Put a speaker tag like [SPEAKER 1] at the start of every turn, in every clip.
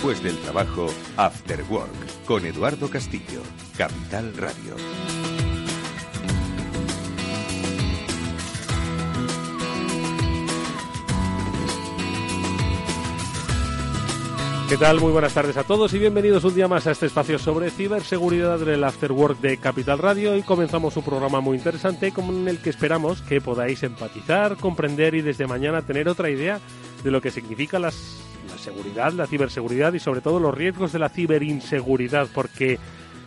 [SPEAKER 1] Después del trabajo, After Work, con Eduardo Castillo, Capital Radio.
[SPEAKER 2] ¿Qué tal? Muy buenas tardes a todos y bienvenidos un día más a este espacio sobre ciberseguridad del After Work de Capital Radio y comenzamos un programa muy interesante con el que esperamos que podáis empatizar, comprender y desde mañana tener otra idea de lo que significa las seguridad, la ciberseguridad y sobre todo los riesgos de la ciberinseguridad, porque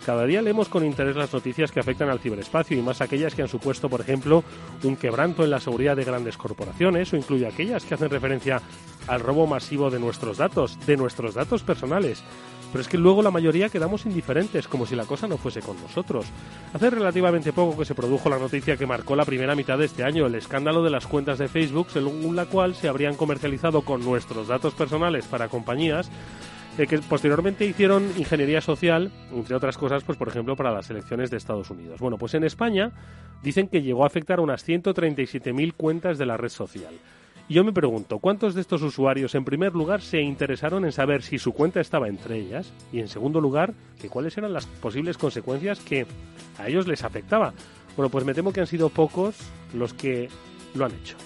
[SPEAKER 2] cada día leemos con interés las noticias que afectan al ciberespacio y más aquellas que han supuesto, por ejemplo, un quebranto en la seguridad de grandes corporaciones o incluye aquellas que hacen referencia al robo masivo de nuestros datos, de nuestros datos personales. Pero es que luego la mayoría quedamos indiferentes, como si la cosa no fuese con nosotros. Hace relativamente poco que se produjo la noticia que marcó la primera mitad de este año, el escándalo de las cuentas de Facebook, según la cual se habrían comercializado con nuestros datos personales para compañías eh, que posteriormente hicieron ingeniería social, entre otras cosas, pues por ejemplo para las elecciones de Estados Unidos. Bueno, pues en España dicen que llegó a afectar a unas 137.000 cuentas de la red social. Yo me pregunto, ¿cuántos de estos usuarios en primer lugar se interesaron en saber si su cuenta estaba entre ellas? Y en segundo lugar, que cuáles eran las posibles consecuencias que a ellos les afectaba. Bueno, pues me temo que han sido pocos los que lo han hecho.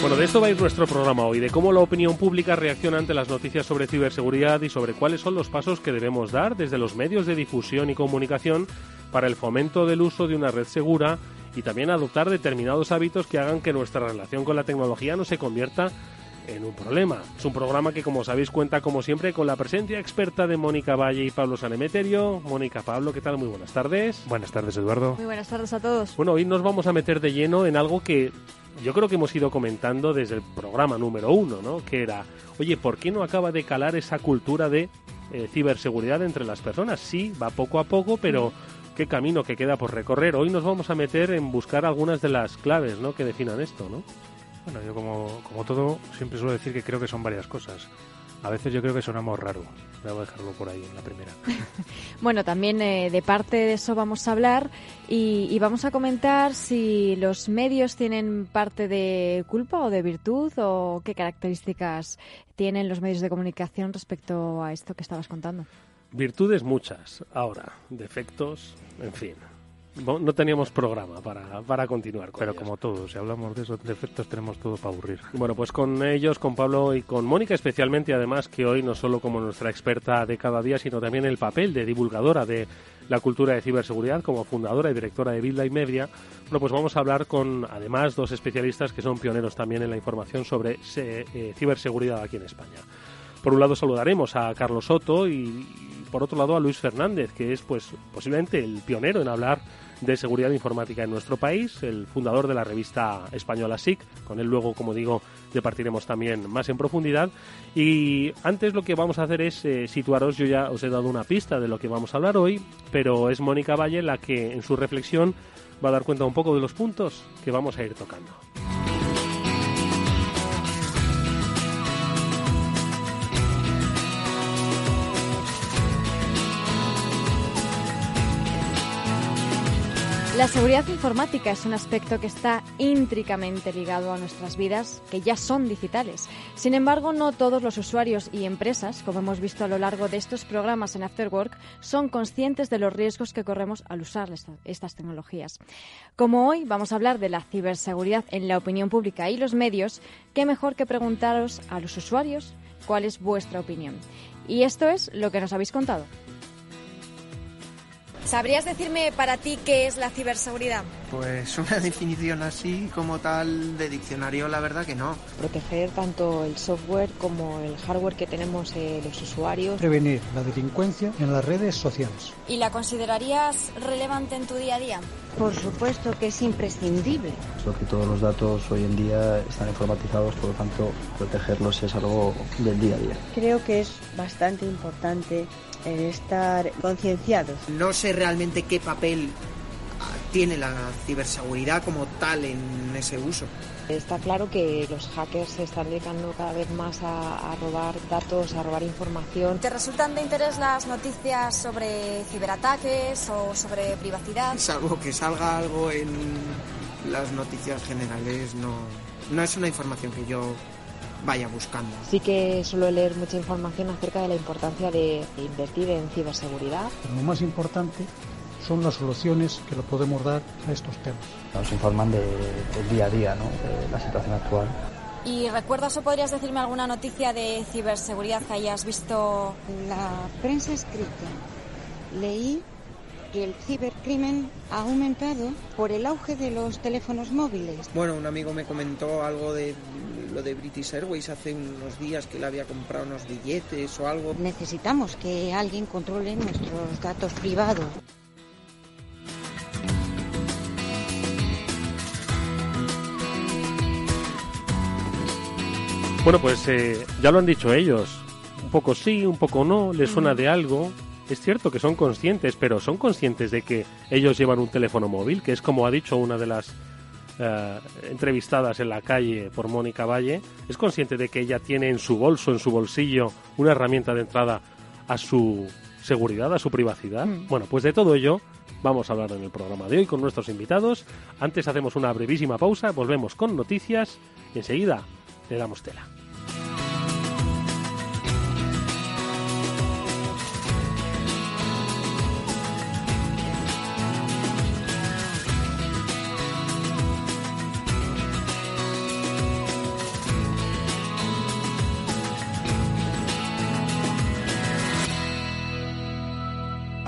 [SPEAKER 2] Bueno, de esto va a ir nuestro programa hoy, de cómo la opinión pública reacciona ante las noticias sobre ciberseguridad y sobre cuáles son los pasos que debemos dar desde los medios de difusión y comunicación para el fomento del uso de una red segura y también adoptar determinados hábitos que hagan que nuestra relación con la tecnología no se convierta en un problema. Es un programa que, como sabéis, cuenta como siempre con la presencia experta de Mónica Valle y Pablo Sanemeterio. Mónica, Pablo, ¿qué tal? Muy buenas tardes.
[SPEAKER 3] Buenas tardes, Eduardo.
[SPEAKER 4] Muy buenas tardes a todos.
[SPEAKER 2] Bueno, hoy nos vamos a meter de lleno en algo que yo creo que hemos ido comentando desde el programa número uno, ¿no? Que era, oye, ¿por qué no acaba de calar esa cultura de eh, ciberseguridad entre las personas? Sí, va poco a poco, pero qué camino que queda por recorrer. Hoy nos vamos a meter en buscar algunas de las claves ¿no? que definan esto, ¿no?
[SPEAKER 3] Bueno, yo como, como todo siempre suelo decir que creo que son varias cosas. A veces yo creo que sonamos raro. Voy a dejarlo por ahí en la primera.
[SPEAKER 4] bueno, también eh, de parte de eso vamos a hablar y, y, vamos a comentar si los medios tienen parte de culpa o de virtud o qué características tienen los medios de comunicación respecto a esto que estabas contando.
[SPEAKER 2] Virtudes muchas, ahora, defectos, en fin. No teníamos programa para, para continuar con
[SPEAKER 3] Pero
[SPEAKER 2] ellos.
[SPEAKER 3] como todos, si hablamos de esos defectos tenemos todo para aburrir.
[SPEAKER 2] Bueno, pues con ellos, con Pablo y con Mónica especialmente, además que hoy no solo como nuestra experta de cada día, sino también el papel de divulgadora de la cultura de ciberseguridad, como fundadora y directora de Build Media, bueno, pues vamos a hablar con además dos especialistas que son pioneros también en la información sobre eh, ciberseguridad aquí en España. Por un lado saludaremos a Carlos Soto y por otro lado a Luis Fernández, que es pues posiblemente el pionero en hablar de seguridad informática en nuestro país, el fundador de la revista española SIC. Con él luego, como digo, departiremos también más en profundidad. Y antes lo que vamos a hacer es eh, situaros, yo ya os he dado una pista de lo que vamos a hablar hoy, pero es Mónica Valle la que en su reflexión va a dar cuenta un poco de los puntos que vamos a ir tocando.
[SPEAKER 4] La seguridad informática es un aspecto que está íntricamente ligado a nuestras vidas, que ya son digitales. Sin embargo, no todos los usuarios y empresas, como hemos visto a lo largo de estos programas en Afterwork, son conscientes de los riesgos que corremos al usar estas tecnologías. Como hoy vamos a hablar de la ciberseguridad en la opinión pública y los medios, qué mejor que preguntaros a los usuarios cuál es vuestra opinión. Y esto es lo que nos habéis contado.
[SPEAKER 5] ¿Sabrías decirme para ti qué es la ciberseguridad? Pues una definición así como tal de diccionario, la verdad que no.
[SPEAKER 6] Proteger tanto el software como el hardware que tenemos eh, los usuarios.
[SPEAKER 7] Prevenir la delincuencia en las redes sociales.
[SPEAKER 8] ¿Y la considerarías relevante en tu día a día?
[SPEAKER 9] Por supuesto que es imprescindible.
[SPEAKER 10] Creo que todos los datos hoy en día están informatizados, por lo tanto, protegerlos es algo del día a día.
[SPEAKER 9] Creo que es bastante importante estar concienciados.
[SPEAKER 5] No sé realmente qué papel tiene la ciberseguridad como tal en ese uso.
[SPEAKER 6] Está claro que los hackers se están dedicando cada vez más a, a, robar datos, a robar información.
[SPEAKER 8] ¿Te resultan de interés las noticias sobre ciberataques o sobre privacidad?
[SPEAKER 5] Salvo que salga algo en las noticias generales, no, no es una información que yo vaya buscando.
[SPEAKER 6] Sí que suelo leer mucha información acerca de la importancia de, invertir en ciberseguridad.
[SPEAKER 7] Lo más importante son las soluciones que le podemos dar a estos temas.
[SPEAKER 10] Nos informan de, del día a día, ¿no? de la situación actual.
[SPEAKER 8] ¿Y recuerdas o podrías decirme alguna noticia de ciberseguridad que hayas visto?
[SPEAKER 9] La prensa escrita. Leí que el cibercrimen ha aumentado por el auge de los teléfonos móviles.
[SPEAKER 5] Bueno, un amigo me comentó algo de lo de British Airways hace unos días que le había comprado unos billetes o algo.
[SPEAKER 9] Necesitamos que alguien controle nuestros datos privados.
[SPEAKER 2] Bueno, pues eh, ya lo han dicho ellos. Un poco sí, un poco no, les suena de algo. Es cierto que son conscientes, pero son conscientes de que ellos llevan un teléfono móvil, que es como ha dicho una de las eh, entrevistadas en la calle por Mónica Valle. Es consciente de que ella tiene en su bolso, en su bolsillo, una herramienta de entrada a su seguridad, a su privacidad. Mm. Bueno, pues de todo ello vamos a hablar en el programa de hoy con nuestros invitados. Antes hacemos una brevísima pausa, volvemos con noticias y enseguida le damos tela.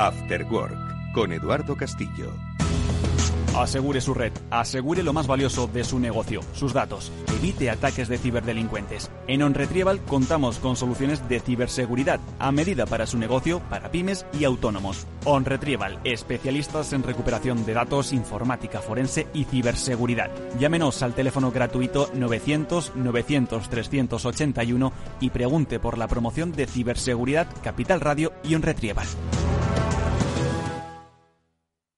[SPEAKER 1] After Work con Eduardo Castillo.
[SPEAKER 11] Asegure su red, asegure lo más valioso de su negocio, sus datos. Evite ataques de ciberdelincuentes. En OnRetrieval contamos con soluciones de ciberseguridad a medida para su negocio, para pymes y autónomos. OnRetrieval, especialistas en recuperación de datos, informática forense y ciberseguridad. Llámenos al teléfono gratuito 900 900 381 y pregunte por la promoción de ciberseguridad Capital Radio y OnRetrieval.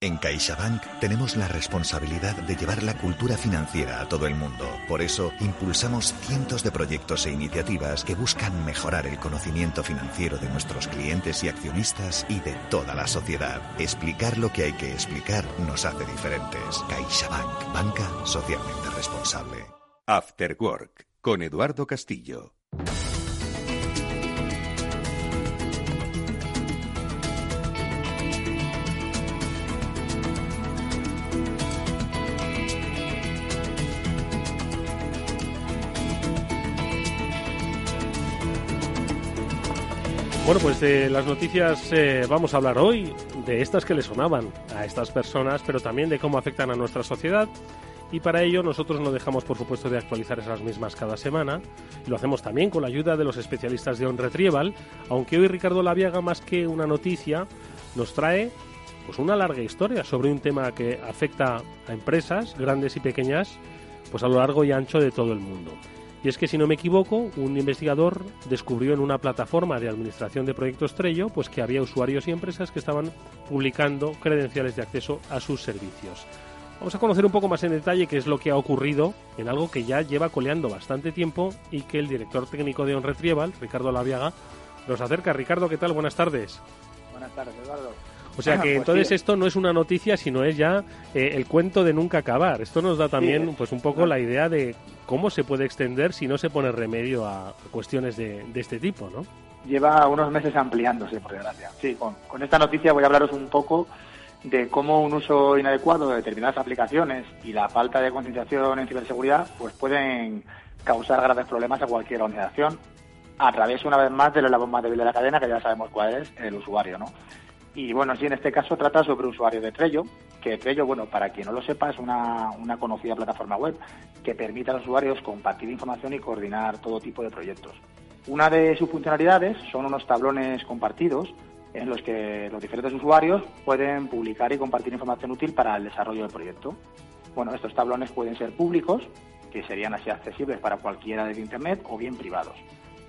[SPEAKER 12] En CaixaBank tenemos la responsabilidad de llevar la cultura financiera a todo el mundo. Por eso, impulsamos cientos de proyectos e iniciativas que buscan mejorar el conocimiento financiero de nuestros clientes y accionistas y de toda la sociedad. Explicar lo que hay que explicar nos hace diferentes. CaixaBank, banca socialmente responsable.
[SPEAKER 1] After Work con Eduardo Castillo.
[SPEAKER 2] Bueno, pues de las noticias eh, vamos a hablar hoy, de estas que le sonaban a estas personas, pero también de cómo afectan a nuestra sociedad. Y para ello nosotros no dejamos, por supuesto, de actualizar esas mismas cada semana. Y lo hacemos también con la ayuda de los especialistas de On Retrieval, aunque hoy Ricardo Laviaga, más que una noticia, nos trae pues una larga historia sobre un tema que afecta a empresas, grandes y pequeñas, pues a lo largo y ancho de todo el mundo. Y es que, si no me equivoco, un investigador descubrió en una plataforma de administración de proyectos Trello pues que había usuarios y empresas que estaban publicando credenciales de acceso a sus servicios. Vamos a conocer un poco más en detalle qué es lo que ha ocurrido en algo que ya lleva coleando bastante tiempo y que el director técnico de OnRetrieval, Ricardo Laviaga, nos acerca. Ricardo, ¿qué tal? Buenas tardes.
[SPEAKER 13] Buenas tardes, Eduardo.
[SPEAKER 2] O sea que pues entonces sí. esto no es una noticia, sino es ya eh, el cuento de nunca acabar. Esto nos da también sí. pues un poco la idea de cómo se puede extender si no se pone remedio a cuestiones de, de este tipo, ¿no?
[SPEAKER 13] lleva unos meses ampliándose, por desgracia. Sí, con, con esta noticia voy a hablaros un poco de cómo un uso inadecuado de determinadas aplicaciones y la falta de concienciación en ciberseguridad pues pueden causar graves problemas a cualquier organización a través, una vez más, del eslabón más débil de la cadena, que ya sabemos cuál es, el usuario, ¿no? Y bueno, sí, en este caso trata sobre usuario de Trello, que Trello, bueno, para quien no lo sepa, es una, una conocida plataforma web que permite a los usuarios compartir información y coordinar todo tipo de proyectos. Una de sus funcionalidades son unos tablones compartidos en los que los diferentes usuarios pueden publicar y compartir información útil para el desarrollo del proyecto. Bueno, estos tablones pueden ser públicos, que serían así accesibles para cualquiera de Internet, o bien privados.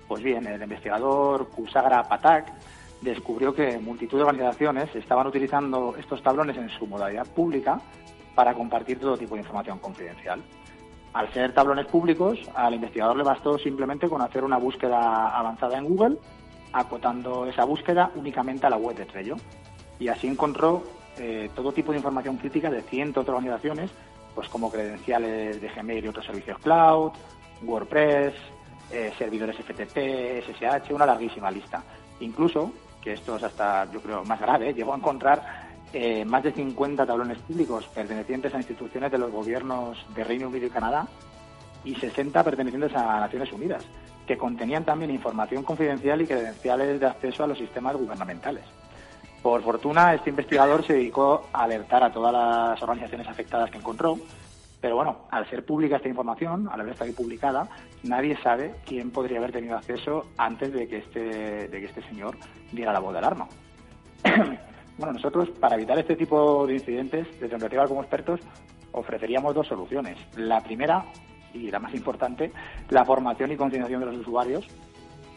[SPEAKER 13] Pues bien, el investigador Kusagra Patak descubrió que multitud de organizaciones estaban utilizando estos tablones en su modalidad pública para compartir todo tipo de información confidencial. Al ser tablones públicos, al investigador le bastó simplemente con hacer una búsqueda avanzada en Google, acotando esa búsqueda únicamente a la web de Trello. Y así encontró eh, todo tipo de información crítica de cientos de organizaciones, pues como credenciales de Gmail y otros servicios cloud, WordPress, eh, servidores FTP, SSH, una larguísima lista. Incluso que esto es hasta, yo creo, más grave, llegó a encontrar eh, más de 50 tablones públicos pertenecientes a instituciones de los gobiernos de Reino Unido y Canadá y 60 pertenecientes a Naciones Unidas, que contenían también información confidencial y credenciales de acceso a los sistemas gubernamentales. Por fortuna, este investigador se dedicó a alertar a todas las organizaciones afectadas que encontró, pero bueno, al ser pública esta información, al haber estado publicada, nadie sabe quién podría haber tenido acceso antes de que este, de que este señor diera la voz de alarma. bueno, nosotros, para evitar este tipo de incidentes, desde Retrieval como expertos, ofreceríamos dos soluciones. La primera, y la más importante, la formación y concienciación de los usuarios.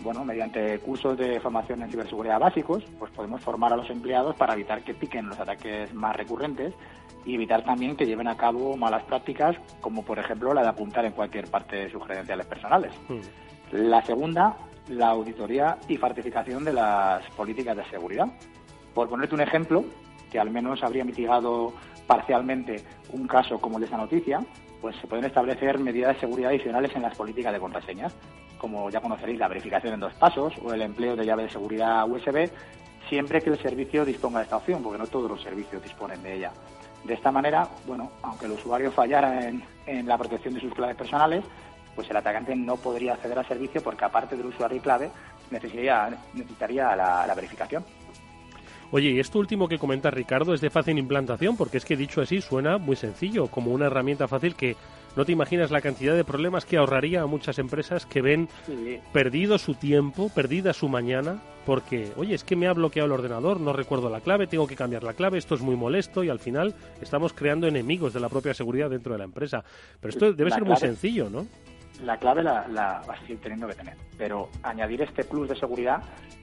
[SPEAKER 13] Bueno, mediante cursos de formación en ciberseguridad básicos, pues podemos formar a los empleados para evitar que piquen los ataques más recurrentes y evitar también que lleven a cabo malas prácticas, como por ejemplo la de apuntar en cualquier parte de sus credenciales personales. Mm. La segunda, la auditoría y certificación de las políticas de seguridad. Por ponerte un ejemplo, que al menos habría mitigado parcialmente un caso como el de esa noticia, pues se pueden establecer medidas de seguridad adicionales en las políticas de contraseñas, como ya conoceréis la verificación en dos pasos o el empleo de llave de seguridad USB, siempre que el servicio disponga de esta opción, porque no todos los servicios disponen de ella. De esta manera, bueno, aunque el usuario fallara en, la protección de sus claves personales, pues el atacante no podría acceder al servicio porque aparte del usuario y clave necesitaría, necesitaría la, la verificación.
[SPEAKER 2] Oye, y esto último que comenta Ricardo es de fácil implantación, porque es que dicho así suena muy sencillo, como una herramienta fácil que no te imaginas la cantidad de problemas que ahorraría a muchas empresas que ven perdido su tiempo, perdida su mañana, porque, oye, es que me ha bloqueado el ordenador, no recuerdo la clave, tengo que cambiar la clave, esto es muy molesto y al final estamos creando enemigos de la propia seguridad dentro de la empresa. Pero esto debe ser muy sencillo, ¿no?
[SPEAKER 13] La clave la, la vas a seguir teniendo que tener, pero añadir este plus de seguridad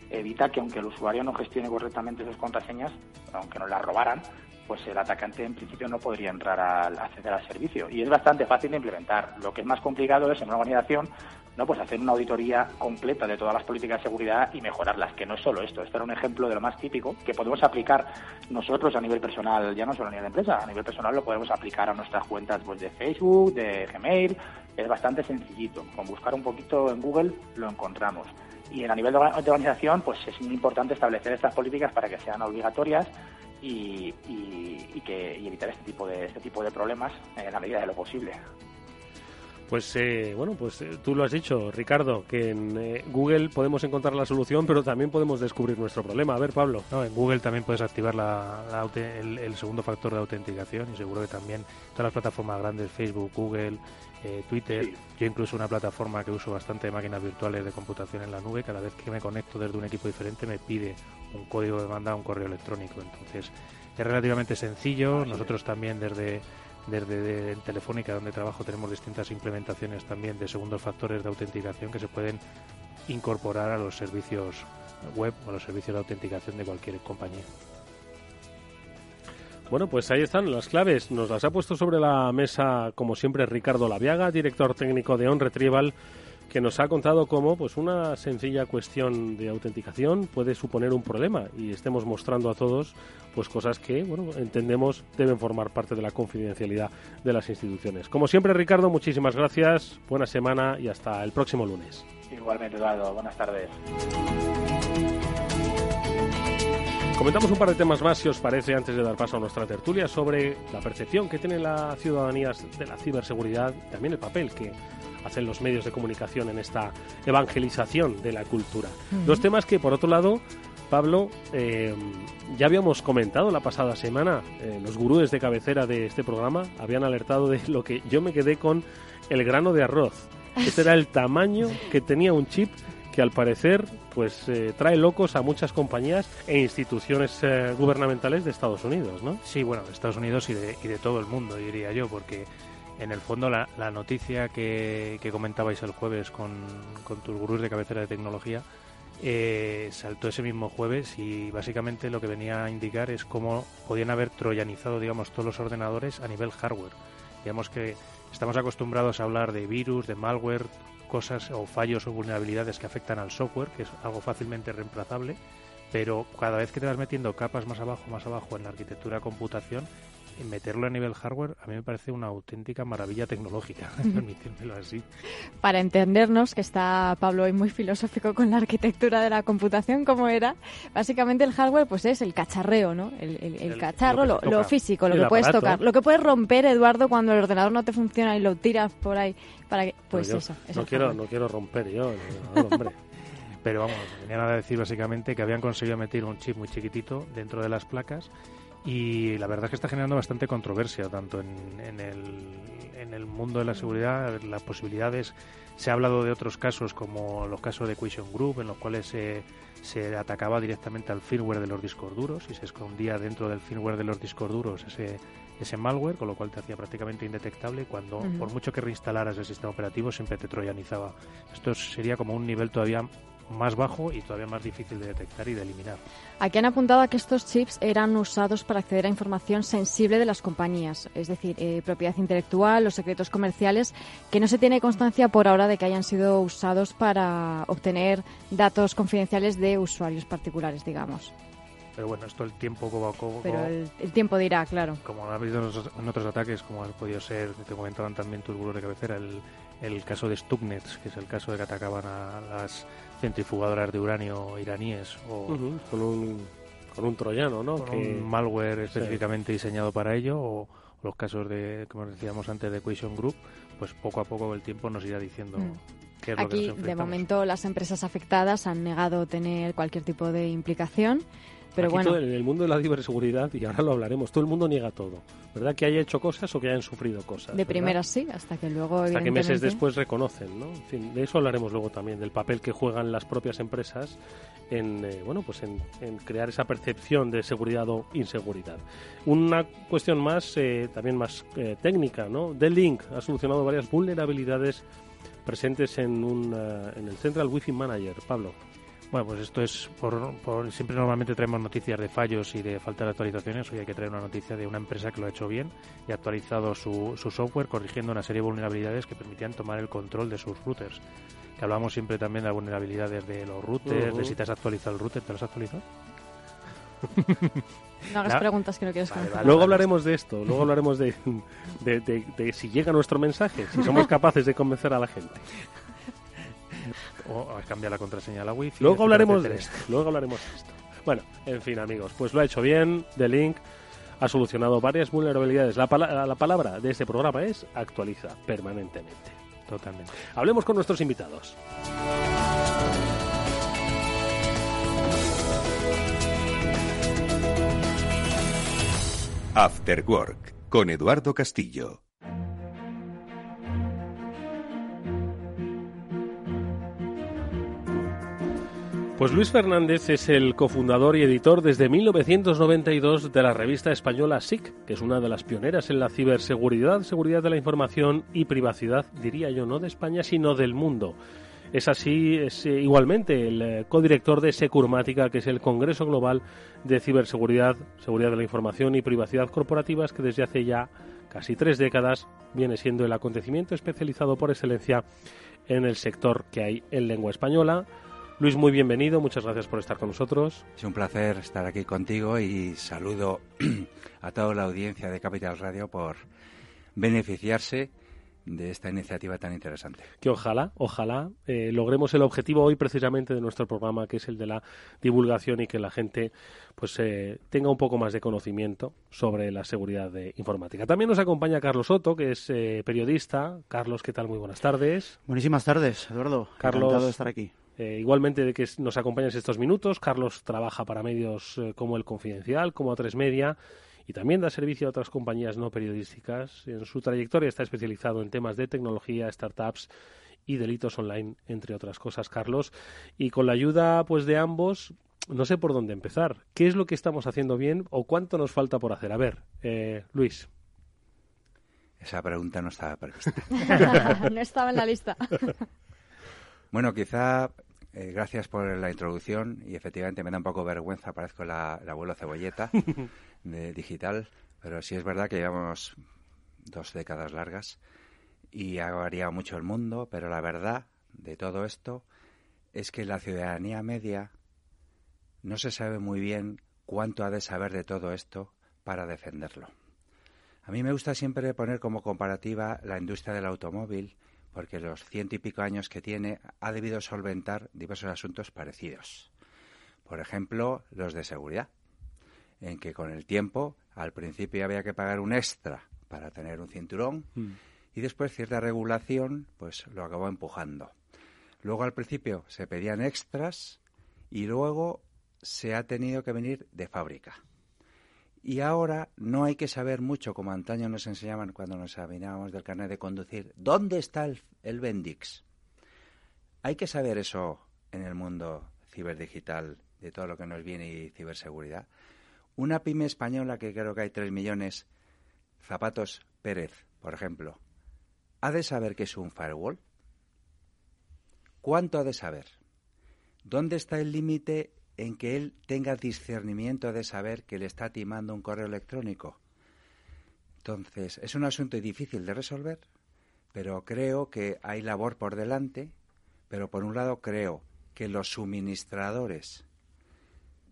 [SPEAKER 13] evita que aunque el usuario no gestione correctamente sus contraseñas, aunque no las robaran, pues el atacante en principio no podría entrar a acceder al servicio. Y es bastante fácil de implementar. Lo que es más complicado es en una organización no pues hacer una auditoría completa de todas las políticas de seguridad y mejorarlas, que no es solo esto, esto era un ejemplo de lo más típico que podemos aplicar nosotros a nivel personal, ya no solo a nivel de empresa, a nivel personal lo podemos aplicar a nuestras cuentas pues, de Facebook, de Gmail, es bastante sencillito, con buscar un poquito en Google lo encontramos. Y a nivel de organización, pues es muy importante establecer estas políticas para que sean obligatorias y, que, evitar este tipo de, este tipo de problemas en la medida de lo posible.
[SPEAKER 2] Pues eh, bueno, pues eh, tú lo has dicho, Ricardo, que en eh, Google podemos encontrar la solución, pero también podemos descubrir nuestro problema. A ver, Pablo.
[SPEAKER 3] No, en Google también puedes activar el, segundo factor de autenticación y seguro que también todas las plataformas grandes, Facebook, Google, Twitter, yo incluso una plataforma que uso bastante de máquinas virtuales de computación en la nube, cada vez que me conecto desde un equipo diferente me pide un código de manda a un correo electrónico. Entonces es relativamente sencillo. Nosotros también desde desde Telefónica, donde trabajo, tenemos distintas implementaciones también de segundos factores de autenticación que se pueden incorporar a los servicios web o a los servicios de autenticación de cualquier compañía.
[SPEAKER 2] Bueno, pues ahí están las claves. Nos las ha puesto sobre la mesa, como siempre, Ricardo Laviaga, director técnico de On Retrieval que nos ha contado cómo pues una sencilla cuestión de autenticación puede suponer un problema y estemos mostrando a todos pues cosas que bueno entendemos deben formar parte de la confidencialidad de las instituciones. Como siempre Ricardo, muchísimas gracias, buena semana y hasta el próximo lunes.
[SPEAKER 13] Igualmente Eduardo, buenas tardes.
[SPEAKER 2] Comentamos un par de temas más, si os parece, antes de dar paso a nuestra tertulia, sobre la percepción que tiene la ciudadanía de la ciberseguridad y también el papel que hacen los medios de comunicación en esta evangelización de la cultura. Dos temas que, por otro lado, Pablo, eh, ya habíamos comentado la pasada semana, eh, los gurúes de cabecera de este programa habían alertado de lo que yo me quedé con el grano de arroz. Este era el tamaño que tenía un chip que al parecer pues eh, trae locos a muchas compañías e instituciones eh, gubernamentales de Estados Unidos, ¿no?
[SPEAKER 3] Sí, bueno, de Estados Unidos y de, y de todo el mundo, diría yo, porque en el fondo la, la noticia que, comentabais el jueves con, con tus gurús de cabecera de tecnología eh, saltó ese mismo jueves y básicamente lo que venía a indicar es cómo podían haber troyanizado, digamos, todos los ordenadores a nivel hardware. Digamos que estamos acostumbrados a hablar de virus, de malware, cosas o fallos o vulnerabilidades que afectan al software, que es algo fácilmente reemplazable, pero cada vez que te vas metiendo capas más abajo, más abajo en la arquitectura computación, meterlo a nivel hardware a mí me parece una auténtica maravilla tecnológica, permitírmelo así.
[SPEAKER 4] Para entendernos, que está Pablo hoy muy filosófico con la arquitectura de la computación, como era, básicamente el hardware pues es el cacharreo, ¿no? El, el, el, el cacharro, lo, lo, lo, físico, lo que puedes tocar. Lo que puedes romper, Eduardo, cuando el ordenador no te funciona y lo tiras por ahí para que... Pues
[SPEAKER 2] yo,
[SPEAKER 4] eso.
[SPEAKER 2] No quiero, no quiero romper yo, no, hombre.
[SPEAKER 3] Pero vamos, venían a decir básicamente que habían conseguido meter un chip muy chiquitito dentro de las placas y la verdad es que está generando bastante controversia, tanto en, en, el, en el mundo de la seguridad, las posibilidades. Se ha hablado de otros casos, como los casos de Equation Group, en los cuales se, se atacaba directamente al firmware de los discos duros y se escondía dentro del firmware de los discos duros ese, ese malware, con lo cual te hacía prácticamente indetectable cuando, uh -huh. por mucho que reinstalaras el sistema operativo, siempre te troyanizaba. Esto sería como un nivel todavía más bajo y todavía más difícil de detectar y de eliminar.
[SPEAKER 4] Aquí han apuntado a que estos chips eran usados para acceder a información sensible de las compañías, es decir, eh, propiedad intelectual o secretos comerciales, que no se tiene constancia por ahora de que hayan sido usados para obtener datos confidenciales de usuarios particulares, digamos.
[SPEAKER 3] Pero bueno, esto el tiempo a poco.
[SPEAKER 4] Pero el, el, tiempo dirá, claro.
[SPEAKER 3] Como has visto en otros, ataques, como ha podido ser, te comentaban también tus de cabecera, el, el caso de Stuxnet, que es el caso de que atacaban a las centrifugadoras de uranio iraníes o
[SPEAKER 2] uh -huh, con un con un troyano, ¿no?
[SPEAKER 3] Con que... un malware específicamente sí. diseñado para ello o los casos de, como decíamos antes, de Equation Group, pues poco a poco el tiempo nos irá diciendo mm. qué es
[SPEAKER 4] Aquí,
[SPEAKER 3] lo que
[SPEAKER 4] de momento, las empresas afectadas han negado tener cualquier tipo de implicación. Pero
[SPEAKER 2] Aquí
[SPEAKER 4] bueno.
[SPEAKER 2] Todo, en el mundo de la ciberseguridad, y ahora lo hablaremos, todo el mundo niega todo. ¿Verdad? Que haya hecho cosas o que hayan sufrido cosas.
[SPEAKER 4] De primeras sí, hasta que luego.
[SPEAKER 2] Hasta que meses después reconocen, ¿no? En fin, de eso hablaremos luego también, del papel que juegan las propias empresas en, eh, bueno, pues en, en, crear esa percepción de seguridad o inseguridad. Una cuestión más, eh, también más eh, técnica, ¿no? D-Link ha solucionado varias vulnerabilidades presentes en, un, uh, en el Central Wi-Fi Manager. Pablo.
[SPEAKER 3] Bueno, pues esto es por, por, siempre normalmente traemos noticias de fallos y de falta de actualizaciones. Hoy hay que traer una noticia de una empresa que lo ha hecho bien y ha actualizado su, su software corrigiendo una serie de vulnerabilidades que permitían tomar el control de sus routers. Que hablamos siempre también de las vulnerabilidades de los routers, uh -huh. de si te has actualizado el router, ¿te lo has actualizado?
[SPEAKER 4] No hagas preguntas que no quieres vale,
[SPEAKER 2] vale, Luego hablaremos de esto, luego hablaremos de, de, de, de si llega nuestro mensaje, si somos capaces de convencer a la gente
[SPEAKER 3] o a cambiar la contraseña a la wifi.
[SPEAKER 2] Luego hablaremos de esto. Luego hablaremos de esto. Bueno, en fin, amigos, pues lo ha hecho bien. The Link ha solucionado varias vulnerabilidades. La, pala la palabra de este programa es actualiza permanentemente.
[SPEAKER 3] Totalmente.
[SPEAKER 2] Hablemos con nuestros invitados.
[SPEAKER 1] After Work con Eduardo Castillo.
[SPEAKER 2] Pues Luis Fernández es el cofundador y editor desde 1992 de la revista española SIC, que es una de las pioneras en la ciberseguridad, seguridad de la información y privacidad, diría yo, no de España, sino del mundo. Es así, es eh, igualmente el eh, codirector de Securmática, que es el Congreso Global de Ciberseguridad, Seguridad de la Información y Privacidad Corporativas, que desde hace ya casi tres décadas viene siendo el acontecimiento especializado por excelencia en el sector que hay en lengua española. Luis, muy bienvenido, muchas gracias por estar con nosotros.
[SPEAKER 14] Es un placer estar aquí contigo y saludo a toda la audiencia de Capital Radio por beneficiarse de esta iniciativa tan interesante.
[SPEAKER 2] Que ojalá, ojalá eh, logremos el objetivo hoy precisamente de nuestro programa, que es el de la divulgación y que la gente pues eh, tenga un poco más de conocimiento sobre la seguridad de informática. También nos acompaña Carlos Soto, que es eh, periodista. Carlos, ¿qué tal? Muy buenas tardes.
[SPEAKER 15] Buenísimas tardes, Eduardo. Carlos, Encantado de estar aquí.
[SPEAKER 2] Igualmente de que nos acompañes estos minutos. Carlos trabaja para medios como El Confidencial, como A3 Media y también da servicio a otras compañías no periodísticas. En su trayectoria está especializado en temas de tecnología, startups y delitos online, entre otras cosas, Carlos. Y con la ayuda pues de ambos, no sé por dónde empezar. ¿Qué es lo que estamos haciendo bien o cuánto nos falta por hacer? A ver, eh, Luis.
[SPEAKER 14] Esa pregunta no estaba prevista.
[SPEAKER 4] no estaba en la lista.
[SPEAKER 14] bueno, quizá eh, gracias por la introducción y efectivamente me da un poco vergüenza, parezco la, el abuelo cebolleta. de digital, pero sí es verdad que llevamos dos décadas largas y ha variado mucho el mundo, pero la verdad de todo esto es que la ciudadanía media no se sabe muy bien cuánto ha de saber de todo esto para defenderlo. A mí me gusta siempre poner como comparativa la industria del automóvil, porque los ciento y pico años que tiene ha debido solventar diversos asuntos parecidos. Por ejemplo, los de seguridad en que con el tiempo al principio había que pagar un extra para tener un cinturón mm. y después cierta regulación pues lo acabó empujando. Luego al principio se pedían extras y luego se ha tenido que venir de fábrica. Y ahora no hay que saber mucho, como antaño nos enseñaban cuando nos examinábamos del carnet de conducir, ¿dónde está el, el Bendix? Hay que saber eso en el mundo ciberdigital de todo lo que nos viene y ciberseguridad. Una pyme española que creo que hay tres millones, Zapatos Pérez, por ejemplo, ¿ha de saber qué es un firewall? ¿Cuánto ha de saber? ¿Dónde está el límite en que él tenga discernimiento de saber que le está timando un correo electrónico? Entonces, es un asunto difícil de resolver, pero creo que hay labor por delante, pero por un lado creo que los suministradores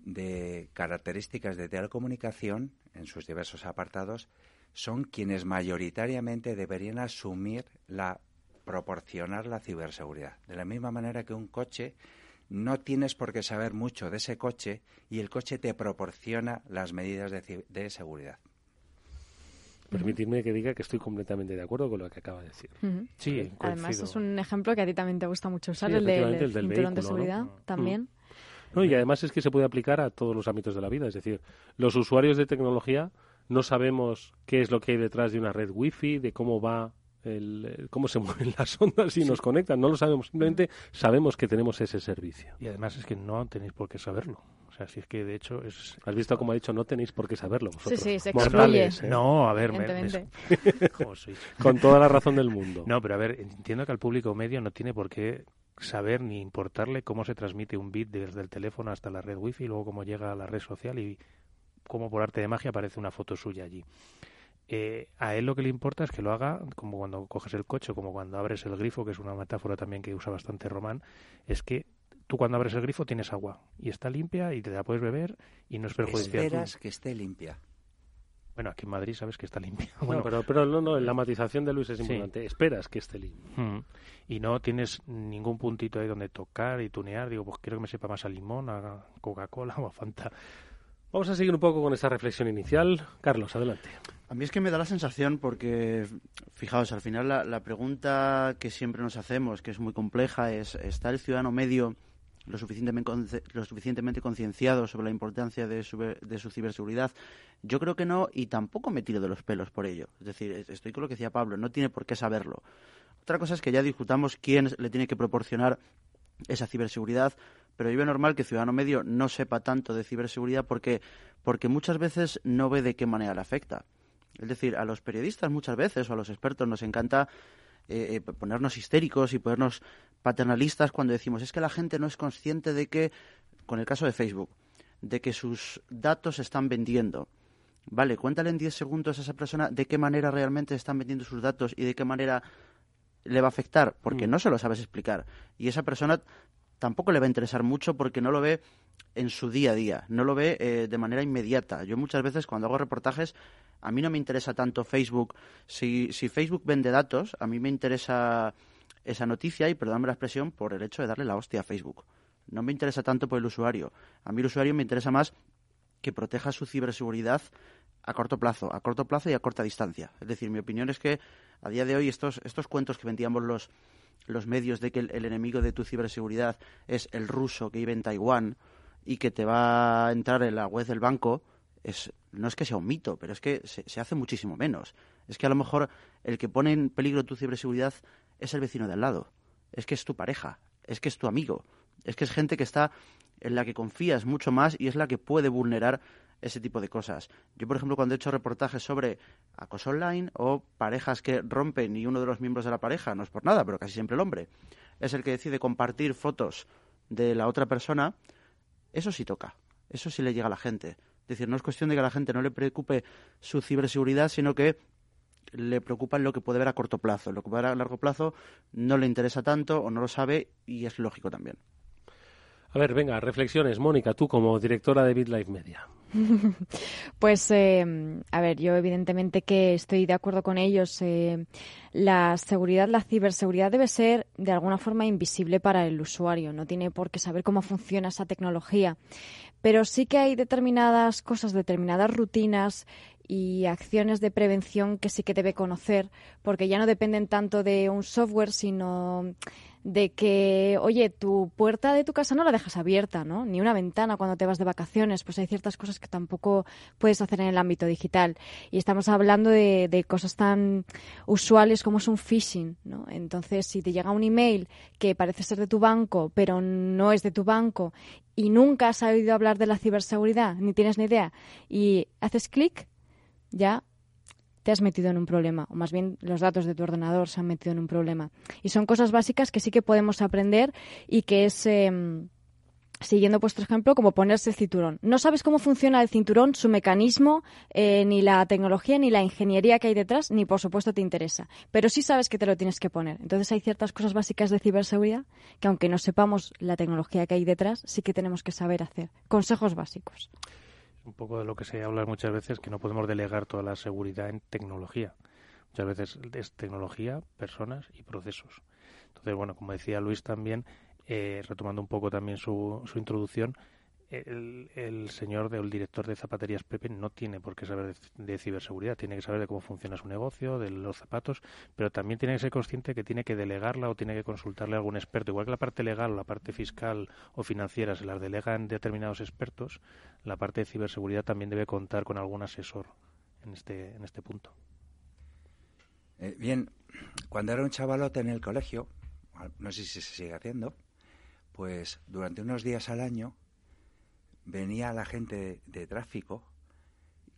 [SPEAKER 14] de características de telecomunicación en sus diversos apartados son quienes mayoritariamente deberían asumir la proporcionar la ciberseguridad. De la misma manera que un coche no tienes por qué saber mucho de ese coche y el coche te proporciona las medidas de, seguridad.
[SPEAKER 2] Permitidme que diga que estoy completamente de acuerdo con lo que acaba de decir.
[SPEAKER 4] Sí, Además es un ejemplo que a ti también te gusta mucho usar, el, del cinturón de seguridad también.
[SPEAKER 2] No, y además es que se puede aplicar a todos los ámbitos de la vida. Es decir, los usuarios de tecnología no sabemos qué es lo que hay detrás de una red wifi, de cómo va el, cómo se mueven las ondas y nos conectan. No lo sabemos, simplemente sabemos que tenemos ese servicio.
[SPEAKER 3] Y además es que no tenéis por qué saberlo. O sea, si es que de hecho es...
[SPEAKER 2] Has visto como ha dicho, no tenéis por qué saberlo vosotros.
[SPEAKER 4] Sí, sí, se excluye.
[SPEAKER 2] ¿eh?
[SPEAKER 3] No, a ver,
[SPEAKER 2] con toda la razón del mundo.
[SPEAKER 3] No, pero a ver, entiendo que al público medio no tiene por qué saber ni importarle cómo se transmite un bit desde el teléfono hasta la red wifi y luego cómo llega a la red social y cómo por arte de magia aparece una foto suya allí. Eh, a él lo que le importa es que lo haga como cuando coges el coche, como cuando abres el grifo, que es una metáfora también que usa bastante Román, es que tú cuando abres el grifo tienes agua y está limpia y te la puedes beber y no es perjudicial.
[SPEAKER 14] Esperas que esté limpia.
[SPEAKER 3] Bueno, aquí en Madrid sabes que está limpio.
[SPEAKER 2] Bueno, pero, pero no, no, la matización de Luis es importante. Esperas que esté limpio.
[SPEAKER 3] Mm. Y no tienes ningún puntito ahí donde tocar y tunear. Digo, pues quiero que me sepa más a limón, a Coca-Cola o a Fanta.
[SPEAKER 2] Vamos a seguir un poco con esta reflexión inicial. Carlos, adelante.
[SPEAKER 15] A mí es que me da la sensación porque, fijaos, al final la, la pregunta que siempre nos hacemos, que es muy compleja, es ¿está el ciudadano medio lo suficientemente, lo suficientemente concienciado sobre la importancia de su, de su ciberseguridad? Yo creo que no y tampoco me tiro de los pelos por ello. Es decir, estoy con lo que decía Pablo, no tiene por qué saberlo. Otra cosa es que ya discutamos quién le tiene que proporcionar esa ciberseguridad, pero yo veo normal que el ciudadano medio no sepa tanto de ciberseguridad porque, porque muchas veces no ve de qué manera le afecta. Es decir, a los periodistas muchas veces o a los expertos nos encanta eh, eh, ponernos histéricos y ponernos paternalistas cuando decimos es que la gente no es consciente de que, con el caso de Facebook, de que sus datos se están vendiendo. Vale, cuéntale en 10 segundos a esa persona de qué manera realmente están vendiendo sus datos y de qué manera le va a afectar? Porque
[SPEAKER 2] Mm.
[SPEAKER 15] no se lo sabes explicar. Y esa persona tampoco le va a interesar mucho porque no lo ve en su día a día, no lo ve eh, de manera inmediata. Yo muchas veces cuando hago reportajes, a mí no me interesa tanto Facebook. Si, si Facebook vende datos, a mí me interesa esa noticia y, perdóname la expresión, por el hecho de darle la hostia a Facebook. No me interesa tanto por el usuario. A mí el usuario me interesa más que proteja su ciberseguridad a corto plazo, a corto plazo y a corta distancia. Es decir, mi opinión es que a día de hoy estos, estos cuentos que vendíamos los, los medios de que el, el enemigo de tu ciberseguridad es el ruso que vive en Taiwán y que te va a entrar en la web del banco, es, no es que sea un mito, pero es que se, se hace muchísimo menos. Es que a lo mejor el que pone en peligro tu ciberseguridad es el vecino de al lado, es que es tu pareja, es que es tu amigo, es que es gente que está en la que confías mucho más y es la que puede vulnerar ese tipo de cosas. Yo, por ejemplo, cuando he hecho reportajes sobre acoso online o parejas que rompen y uno de los miembros de la pareja, no es por nada, pero casi siempre el hombre, es el que decide compartir fotos de la otra persona, eso sí toca, eso sí le llega a la gente. Es decir, no es cuestión de que a la gente no le preocupe su ciberseguridad, sino que le preocupa lo que puede ver a corto plazo. Lo que puede ver a largo plazo no le interesa tanto o no lo sabe y es lógico también.
[SPEAKER 2] A ver, venga, reflexiones. Mónica, tú como directora de BitLife Media.
[SPEAKER 4] Pues, eh, a ver, yo evidentemente que estoy de acuerdo con ellos. Eh, la seguridad, la ciberseguridad debe ser de alguna forma invisible para el usuario. No tiene por qué saber cómo funciona esa tecnología. Pero sí que hay determinadas cosas, determinadas rutinas y acciones de prevención que sí que debe conocer, porque ya no dependen tanto de un software, sino de que, oye, tu puerta de tu casa no la dejas abierta, ¿no? Ni una ventana cuando te vas de vacaciones. Pues hay ciertas cosas que tampoco puedes hacer en el ámbito digital. Y estamos hablando de, de cosas tan usuales como es un phishing, ¿no? Entonces, si te llega un email que parece ser de tu banco, pero no es de tu banco, y nunca has oído hablar de la ciberseguridad, ni tienes ni idea, y haces clic, ya te has metido en un problema, o más bien los datos de tu ordenador se han metido en un problema. Y son cosas básicas que sí que podemos aprender y que es, eh, siguiendo vuestro ejemplo, como ponerse el cinturón. No sabes cómo funciona el cinturón, su mecanismo, eh, ni la tecnología, ni la ingeniería que hay detrás, ni por supuesto te interesa. Pero sí sabes que te lo tienes que poner. Entonces hay ciertas cosas básicas de ciberseguridad que aunque no sepamos la tecnología que hay detrás, sí que tenemos que saber hacer. Consejos básicos
[SPEAKER 3] un poco de lo que se habla muchas veces, que no podemos delegar toda la seguridad en tecnología. Muchas veces es tecnología, personas y procesos. Entonces, bueno, como decía Luis también, eh, retomando un poco también su, su introducción, el, señor, el director de zapaterías Pepe no tiene por qué saber de, de, ciberseguridad, tiene que saber de cómo funciona su negocio, de los zapatos, pero también tiene que ser consciente que tiene que delegarla o tiene que consultarle a algún experto. Igual que la parte legal, la parte fiscal o financiera se las delegan determinados expertos, la parte de ciberseguridad también debe contar con algún asesor en este, en este punto.
[SPEAKER 14] Eh, bien, cuando era un chavalote en el colegio, no sé si se sigue haciendo, pues durante unos días al año venía la gente de, de, tráfico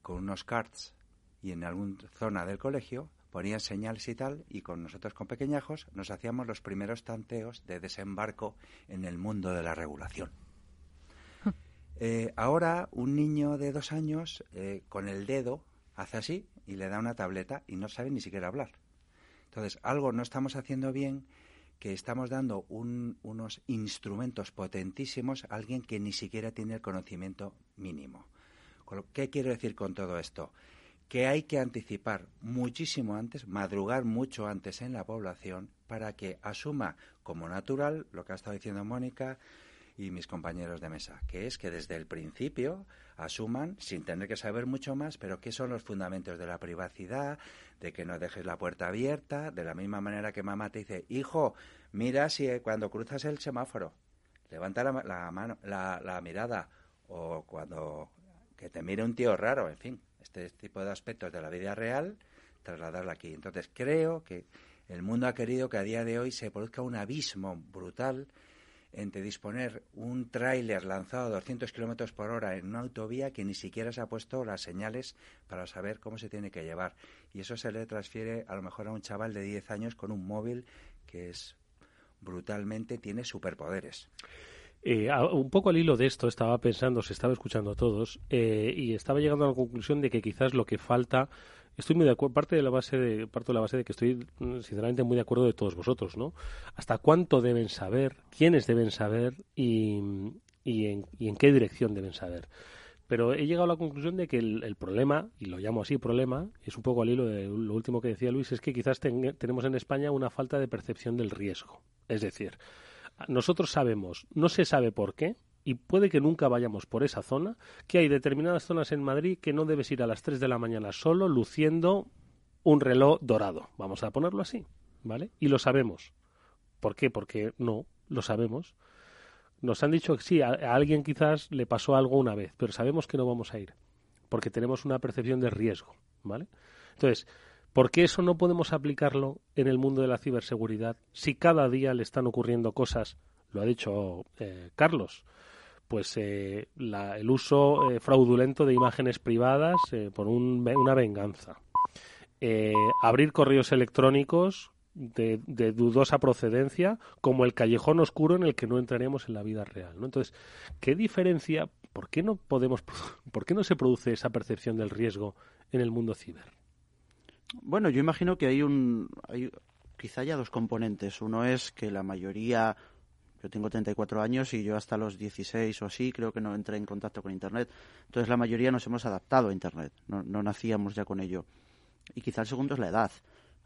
[SPEAKER 14] con unos carts y en alguna zona del colegio ponían señales y tal y con nosotros con pequeñajos nos hacíamos los primeros tanteos de desembarco en el mundo de la regulación. Eh, ahora un niño de dos años eh, con el dedo hace así y le da una tableta y no sabe ni siquiera hablar. Entonces, algo no estamos haciendo bien que estamos dando un, unos instrumentos potentísimos a alguien que ni siquiera tiene el conocimiento mínimo. ¿Qué quiero decir con todo esto? Que hay que anticipar muchísimo antes, madrugar mucho antes en la población para que asuma como natural lo que ha estado diciendo Mónica y mis compañeros de mesa, que es que desde el principio asuman, sin tener que saber mucho más, pero qué son los fundamentos de la privacidad, de que no dejes la puerta abierta, de la misma manera que mamá te dice, hijo, mira si cuando cruzas el semáforo, levanta la, la mano, la, la, mirada, o cuando que te mire un tío raro, en fin, este tipo de aspectos de la vida real, trasladarla aquí. Entonces creo que el mundo ha querido que a día de hoy se produzca un abismo brutal entre disponer un tráiler lanzado a 200 kilómetros por hora en una autovía que ni siquiera se ha puesto las señales para saber cómo se tiene que llevar. Y eso se le transfiere a lo mejor a un chaval de 10 años con un móvil que es brutalmente tiene superpoderes.
[SPEAKER 2] Eh, un poco al hilo de esto estaba pensando, se estaba escuchando a todos eh, y estaba llegando a la conclusión de que quizás lo que falta estoy muy de acuerdo, parte de la base de, parto de la base de que estoy mm, sinceramente muy de acuerdo de todos vosotros, ¿no? Hasta cuánto deben saber, quiénes deben saber y, y, en, y en qué dirección deben saber. Pero he llegado a la conclusión de que el, problema, y lo llamo así problema, es un poco al hilo de lo último que decía Luis, es que quizás tenemos en España una falta de percepción del riesgo. Es decir, nosotros sabemos, no se sabe por qué, y puede que nunca vayamos por esa zona, que hay determinadas zonas en Madrid que no debes ir a las 3 de la mañana solo luciendo un reloj dorado. Vamos a ponerlo así, ¿vale? Y lo sabemos. ¿Por qué? Porque no, lo sabemos. Nos han dicho que sí, a, alguien quizás le pasó algo una vez, pero sabemos que no vamos a ir, porque tenemos una percepción de riesgo, ¿vale? Entonces, ¿por qué eso no podemos aplicarlo en el mundo de la ciberseguridad si cada día le están ocurriendo cosas, lo ha dicho eh, Carlos, pues eh, el uso eh, fraudulento de imágenes privadas por una venganza. abrir correos electrónicos de, dudosa procedencia como el callejón oscuro en el que no entraremos en la vida real. ¿no? Entonces, ¿qué diferencia? ¿Por qué no podemos, por qué no se produce esa percepción del riesgo en el mundo ciber?
[SPEAKER 15] Bueno, yo imagino que hay un, hay, quizá haya dos componentes. Uno es que la mayoría, yo tengo 34 años y yo hasta los 16 o así creo que no entré en contacto con Internet. Entonces la mayoría nos hemos adaptado a Internet, no, no nacíamos ya con ello. Y quizá el segundo es la edad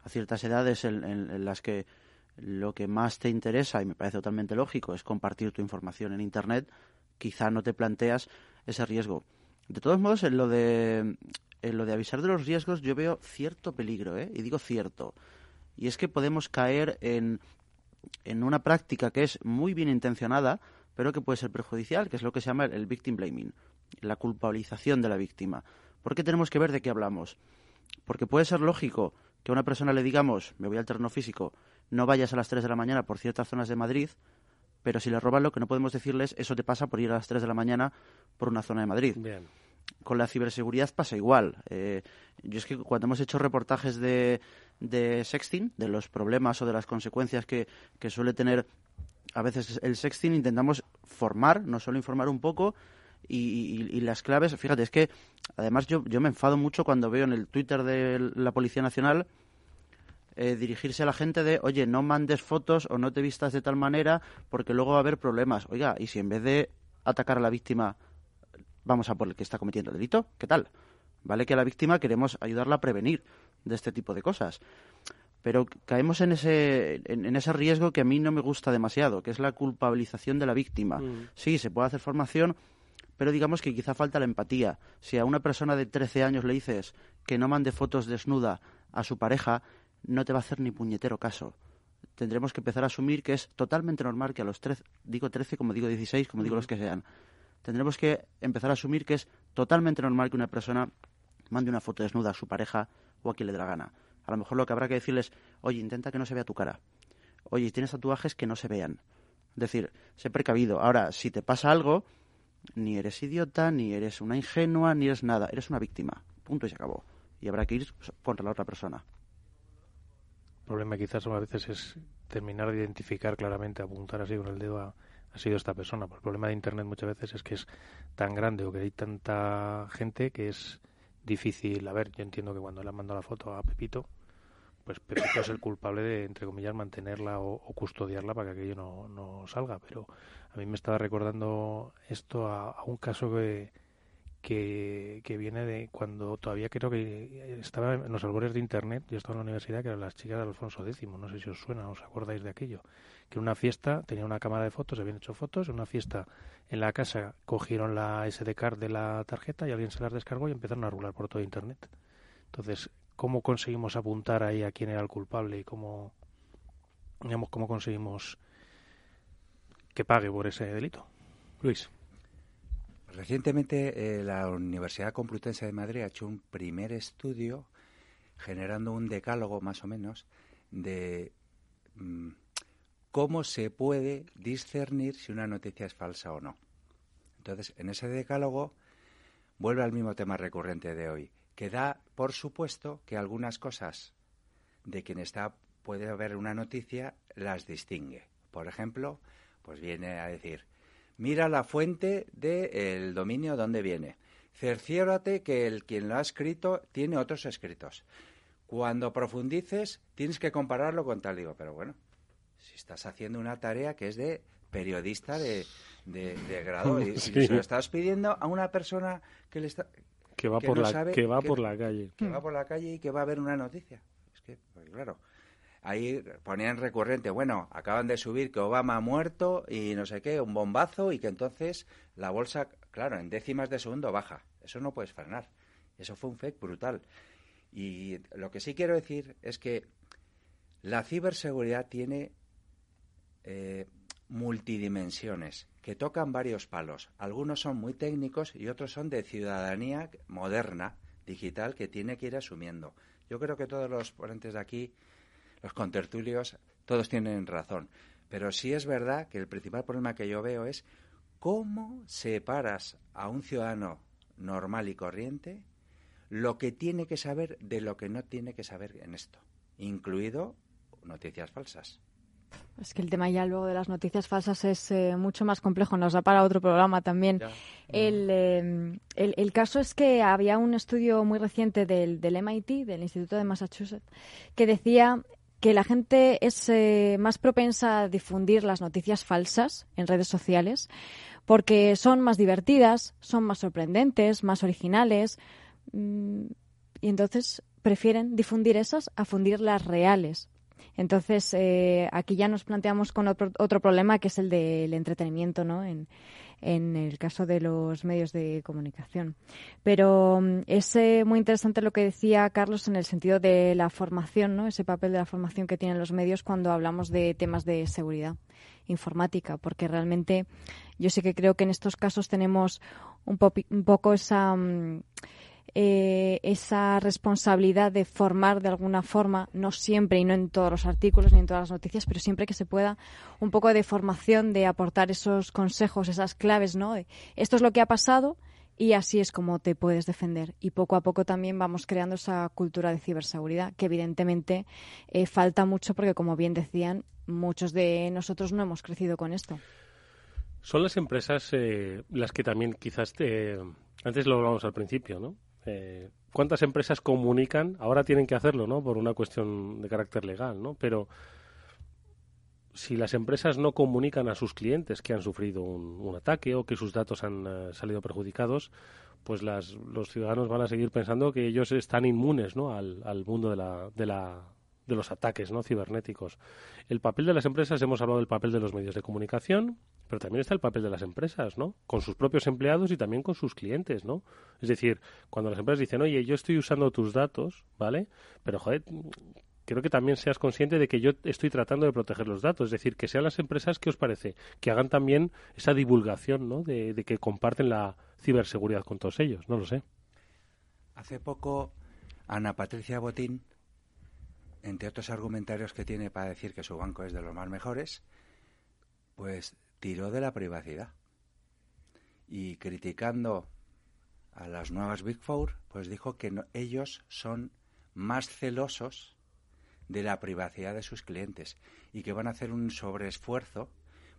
[SPEAKER 15] a ciertas edades en, las que lo que más te interesa, y me parece totalmente lógico, es compartir tu información en Internet, quizá no te planteas ese riesgo. De todos modos, en lo de, en lo de avisar de los riesgos yo veo cierto peligro, ¿eh? y digo cierto. Y es que podemos caer en, en una práctica que es muy bien intencionada, pero que puede ser perjudicial, que es lo que se llama el victim blaming, la culpabilización de la víctima. ¿Por qué tenemos que ver de qué hablamos? Porque puede ser lógico que a una persona le digamos, me voy al terreno físico, no vayas a las 3 de la mañana por ciertas zonas de Madrid, pero si le roban lo que no podemos decirles, eso te pasa por ir a las 3 de la mañana por una zona de Madrid. Con la ciberseguridad pasa igual. Eh, yo es que cuando hemos hecho reportajes de, de sexting, de los problemas o de las consecuencias que, que suele tener a veces el sexting, intentamos formar, no solo informar un poco, y, las claves, fíjate, es que además yo, yo me enfado mucho cuando veo en el Twitter de la Policía Nacional eh, dirigirse a la gente de, oye, no mandes fotos o no te vistas de tal manera porque luego va a haber problemas. Oiga, y si en vez de atacar a la víctima vamos a por el que está cometiendo el delito, ¿qué tal? Vale que a la víctima queremos ayudarla a prevenir de este tipo de cosas. Pero caemos en ese, en, ese riesgo que a mí no me gusta demasiado, que es la culpabilización de la víctima. Mm. Sí, se puede hacer formación, pero digamos que quizá falta la empatía. Si a una persona de 13 años le dices que no mande fotos desnuda a su pareja, no te va a hacer ni puñetero caso. Tendremos que empezar a asumir que es totalmente normal que a los 13, digo 13 como digo 16, como digo los que sean, tendremos que empezar a asumir que es totalmente normal que una persona mande una foto desnuda a su pareja o a quien le dé la gana. A lo mejor lo que habrá que decirles, oye, intenta que no se vea tu cara. Oye, tienes tatuajes que no se vean. Es decir, sé precavido. Ahora, si te pasa algo, ni eres idiota, ni eres una ingenua, ni eres nada. Eres una víctima. Punto y se acabó. Y habrá que ir contra la otra persona.
[SPEAKER 3] El problema quizás a veces es terminar de identificar claramente, apuntar así con el dedo a, ha sido esta persona. el problema de Internet muchas veces es que es tan grande o que hay tanta gente que es difícil. A ver, yo entiendo que cuando le han mandado la foto a Pepito, pues Pepito es el culpable de, entre comillas, mantenerla o, custodiarla para que aquello no, no, salga. Pero a mí me estaba recordando esto a, un caso que, que, viene de cuando todavía creo que estaba en los albores de Internet, yo estaba en la universidad, que eran las chicas de Alfonso X, no sé si os suena, os acordáis de aquello, que en una fiesta tenía una cámara de fotos, habían hecho fotos, en una fiesta en la casa cogieron la SD card de la tarjeta y alguien se las descargó y empezaron a rular por todo Internet. Entonces, cómo conseguimos apuntar ahí a quién era el culpable y cómo, digamos, cómo conseguimos que pague por ese delito. Luis.
[SPEAKER 14] Recientemente eh, la Universidad Complutense de Madrid ha hecho un primer estudio generando un decálogo más o menos de mm, cómo se puede discernir si una noticia es falsa o no. Entonces, en ese decálogo vuelve al mismo tema recurrente de hoy, que da por supuesto que algunas cosas de quien está puede haber una noticia las distingue. Por ejemplo, pues viene a decir, mira la fuente del dominio donde viene. cerciórate que el quien lo ha escrito tiene otros escritos. Cuando profundices, tienes que compararlo con tal. Digo, pero bueno, si estás haciendo una tarea que es de periodista de, grado y, se lo estás pidiendo a una persona que le está
[SPEAKER 2] que va por la que va por la calle.
[SPEAKER 14] que va por la calle y que va a ver una noticia. Es que pues claro ahí ponían recurrente bueno acaban de subir que Obama ha muerto y no sé qué un bombazo y que entonces la bolsa claro en décimas de segundo baja. Eso no puedes frenar. Eso fue un fake brutal. Y lo que sí quiero decir es que la ciberseguridad tiene eh, multidimensiones que tocan varios palos. Algunos son muy técnicos y otros son de ciudadanía moderna, digital, que tiene que ir asumiendo. Yo creo que todos los ponentes de aquí, los contertulios, todos tienen razón. Pero sí es verdad que el principal problema que yo veo es cómo separas a un ciudadano normal y corriente lo que tiene que saber de lo que no tiene que saber en esto, incluido noticias falsas.
[SPEAKER 4] Es que el tema ya luego de las noticias falsas es eh, mucho más complejo, nos da para otro programa también. Em, el, el, caso es que había un estudio muy reciente del, del MIT, del Instituto de Massachusetts, que decía que la gente es eh, más propensa a difundir las noticias falsas en redes sociales porque son más divertidas, son más sorprendentes, más originales mm, y entonces prefieren difundir esas a fundir las reales entonces, eh, aquí ya nos planteamos con otro, otro, problema que es el del entretenimiento, ¿no? En, en el caso de los medios de comunicación. Pero mm, es eh, muy interesante lo que decía Carlos en el sentido de la formación, ¿no? Ese papel de la formación que tienen los medios cuando hablamos de temas de seguridad informática, porque realmente yo sí que creo que en estos casos tenemos un, un poco esa... Mm, eh, esa responsabilidad de formar de alguna forma, no siempre y no en todos los artículos ni en todas las noticias, pero siempre que se pueda, un poco de formación, de aportar esos consejos, esas claves, ¿no? esto es lo que ha pasado y así es como te puedes defender. Y poco a poco también vamos creando esa cultura de ciberseguridad, que evidentemente eh, falta mucho porque, como bien decían, muchos de nosotros no hemos crecido con esto.
[SPEAKER 2] Son las empresas eh, las que también quizás te... Antes lo hablamos al principio, ¿no? Eh, ¿Cuántas empresas comunican? Ahora tienen que hacerlo, ¿no? Por una cuestión de carácter legal, ¿no? Pero si las empresas no comunican a sus clientes que han sufrido un, ataque o que sus datos han eh, salido perjudicados, pues las, los ciudadanos van a seguir pensando que ellos están inmunes ¿no? al, al mundo de la, de la, de los ataques ¿no? cibernéticos. El papel de las empresas, hemos hablado del papel de los medios de comunicación, pero también está el papel de las empresas, ¿no? Con sus propios empleados y también con sus clientes, ¿no? Es decir, cuando las empresas dicen, oye, yo estoy usando tus datos, ¿vale? Pero, joder, quiero que también seas consciente de que yo estoy tratando de proteger los datos. Es decir, que sean las empresas, ¿qué os parece? Que hagan también esa divulgación, ¿no? De, de que comparten la ciberseguridad con todos ellos, no lo sé.
[SPEAKER 14] Hace poco, Ana Patricia Botín entre otros argumentarios que tiene para decir que su banco es de los más mejores, pues tiró de la privacidad. Y criticando a las nuevas Big Four, pues dijo que ellos son más celosos de la privacidad de sus clientes y que van a hacer un sobreesfuerzo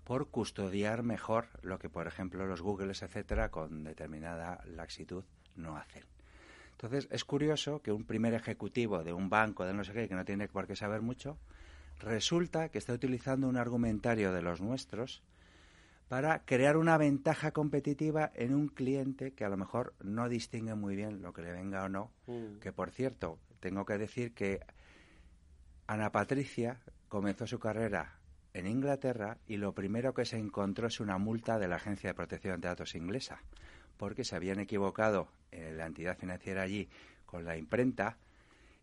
[SPEAKER 14] por custodiar mejor lo que, por ejemplo, los Googles, etcétera, con determinada laxitud no hacen. Entonces, es curioso que un primer ejecutivo de un banco, de no sé qué, que no tiene por qué saber mucho, resulta que está utilizando un argumentario de los nuestros para crear una ventaja competitiva en un cliente que a lo mejor no distingue muy bien lo que le venga o no. Mm. Que, por cierto, tengo que decir que Ana Patricia comenzó su carrera en Inglaterra y lo primero que se encontró es una multa de la Agencia de Protección de Datos inglesa porque se habían equivocado en la entidad financiera allí con la imprenta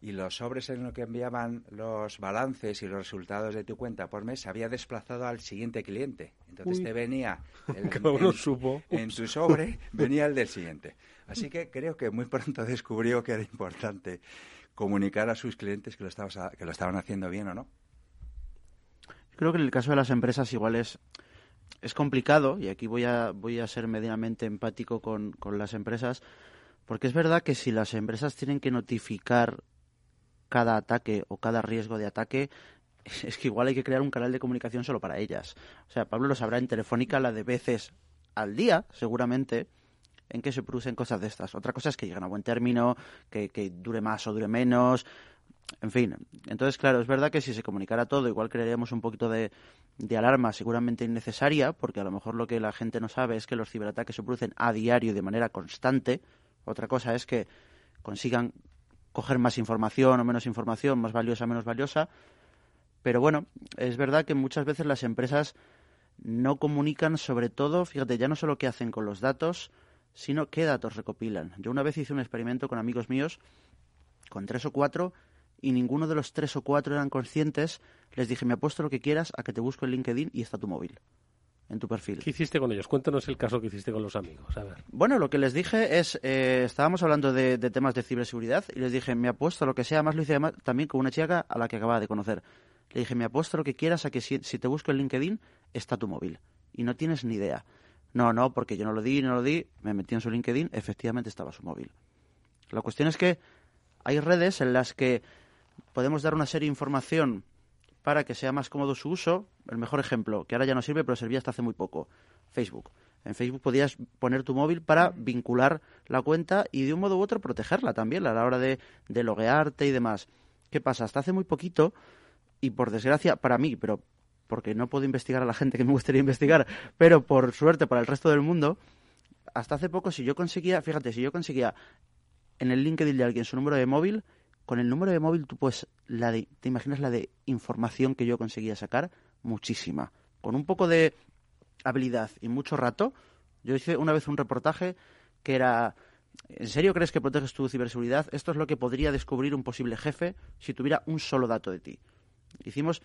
[SPEAKER 14] y los sobres en los que enviaban los balances y los resultados de tu cuenta por mes se había desplazado al siguiente cliente. Entonces te venía
[SPEAKER 2] el, en, supo.
[SPEAKER 14] en su sobre venía el del siguiente. Así que creo que muy pronto descubrió que era importante comunicar a sus clientes que lo, que lo estaban haciendo bien o no.
[SPEAKER 15] Creo que en el caso de las empresas igual es es complicado, y aquí voy a, voy a ser medianamente empático con, con las empresas, porque es verdad que si las empresas tienen que notificar cada ataque o cada riesgo de ataque, es que igual hay que crear un canal de comunicación solo para ellas. O sea, Pablo lo sabrá en Telefónica la de veces al día, seguramente, en que se producen cosas de estas. Otra cosa es que lleguen a buen término, que, que dure más o dure menos, en fin. Entonces, claro, es verdad que si se comunicara todo, igual crearíamos un poquito de, de alarma seguramente innecesaria, porque a lo mejor lo que la gente no sabe es que los ciberataques se producen a diario de manera constante. Otra cosa es que consigan coger más información o menos información, más valiosa o menos valiosa. Pero bueno, es verdad que muchas veces las empresas no comunican sobre todo, fíjate, ya no solo qué hacen con los datos, sino qué datos recopilan. Yo una vez hice un experimento con amigos míos, con tres o cuatro, y ninguno de los tres o cuatro eran conscientes. Les dije, me apuesto lo que quieras a que te busco en LinkedIn y está tu móvil en tu perfil.
[SPEAKER 2] ¿Qué hiciste con ellos? Cuéntanos el caso que hiciste con los amigos. A ver.
[SPEAKER 15] Bueno, lo que les dije es, eh, estábamos hablando de, temas de ciberseguridad y les dije, me apuesto lo que sea, más lo hice también con una chica a la que acababa de conocer. Le dije, me apuesto lo que quieras a que si, te busco en LinkedIn está tu móvil y no tienes ni idea. No, no, porque yo no lo di, no lo di, me metí en su LinkedIn, efectivamente estaba su móvil. La cuestión es que hay redes en las que podemos dar una serie de información para que sea más cómodo su uso. El mejor ejemplo, que ahora ya no sirve, pero servía hasta hace muy poco, Facebook. En Facebook podías poner tu móvil para vincular la cuenta y de un modo u otro protegerla también a la hora de, de loguearte y demás. ¿Qué pasa? Hasta hace muy poquito, y por desgracia para mí, pero porque no puedo investigar a la gente que me gustaría investigar, pero por suerte para el resto del mundo, hasta hace poco si yo conseguía, fíjate, si yo conseguía en el LinkedIn de alguien su número de móvil, con el número de móvil tú pues la de, te imaginas la de información que yo conseguía sacar muchísima con un poco de habilidad y mucho rato yo hice una vez un reportaje que era ¿En serio crees que proteges tu ciberseguridad? Esto es lo que podría descubrir un posible jefe si tuviera un solo dato de ti. Hicimos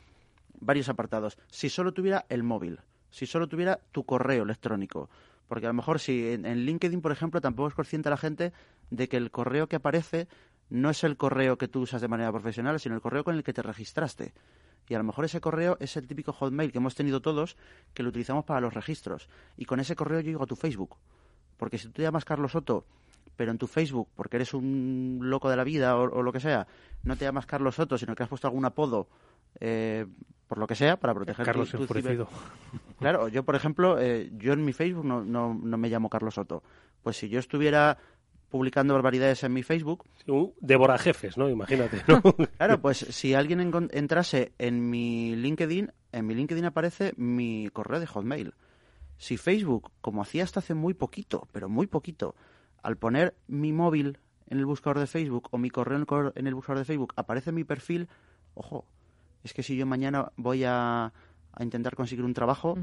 [SPEAKER 15] varios apartados. Si solo tuviera el móvil, si solo tuviera tu correo electrónico, porque a lo mejor si en, en LinkedIn, por ejemplo, tampoco es consciente la gente de que el correo que aparece no es el correo que tú usas de manera profesional, sino el correo con el que te registraste. Y a lo mejor ese correo es el típico Hotmail que hemos tenido todos, que lo utilizamos para los registros. Y con ese correo yo llego a tu Facebook. Porque si tú te llamas Carlos Soto, pero en tu Facebook, porque eres un loco de la vida o, lo que sea, no te llamas Carlos Soto, sino que has puesto algún apodo, eh, por lo que sea, para proteger
[SPEAKER 2] Carlos
[SPEAKER 15] tu,
[SPEAKER 2] tu
[SPEAKER 15] Claro, yo por ejemplo, eh, yo en mi Facebook no, no, no me llamo Carlos Soto. Pues si yo estuviera publicando barbaridades en mi Facebook.
[SPEAKER 2] Uh, jefes, ¿no? Imagínate,
[SPEAKER 15] claro, pues si alguien entrase en mi LinkedIn, en mi LinkedIn aparece mi correo de Hotmail. Si Facebook, como hacía hasta hace muy poquito, pero muy poquito, al poner mi móvil en el buscador de Facebook o mi correo en el buscador de Facebook aparece mi perfil, ojo, es que si yo mañana voy a, intentar conseguir un trabajo,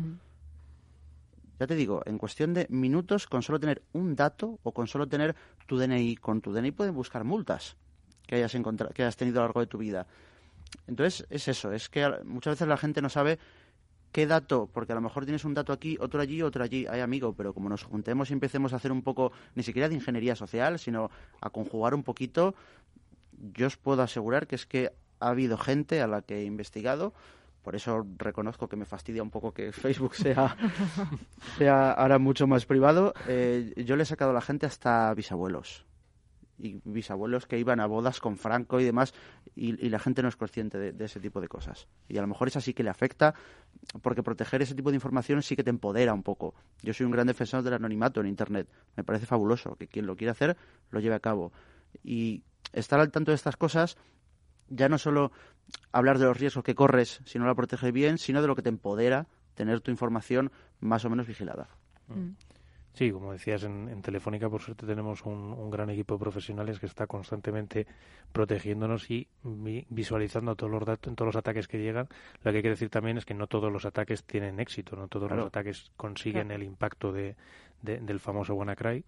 [SPEAKER 15] ya te digo, en cuestión de minutos, con solo tener un dato o con solo tener tu DNI, con tu DNI pueden buscar multas que hayas, que tenido a lo largo de tu vida. Entonces, es eso, es que muchas veces la gente no sabe qué dato, porque a lo mejor tienes un dato aquí, otro allí, otro allí, hay amigo, pero como nos juntemos y empecemos a hacer un poco, ni siquiera de ingeniería social, sino a conjugar un poquito, yo os puedo asegurar que es que ha habido gente a la que he investigado por eso reconozco que me fastidia un poco que Facebook sea, sea ahora mucho más privado. Eh, yo le he sacado a la gente hasta bisabuelos. Y bisabuelos que iban a bodas con Franco y demás, y, la gente no es consciente de, ese tipo de cosas. Y a lo mejor es así que le afecta, porque proteger ese tipo de información sí que te empodera un poco. Yo soy un gran defensor del anonimato en Internet. Me parece fabuloso que quien lo quiera hacer lo lleve a cabo. Y estar al tanto de estas cosas ya no solo hablar de los riesgos que corres si no la proteges bien, sino de lo que te empodera tener tu información más o menos vigilada.
[SPEAKER 3] Mm. Sí, como decías, en, Telefónica por suerte tenemos un, gran equipo de profesionales que está constantemente protegiéndonos y visualizando todos los datos, todos los ataques que llegan. Lo que hay que decir también es que no todos los ataques tienen éxito, no todos los ataques consiguen el impacto de, del famoso WannaCry.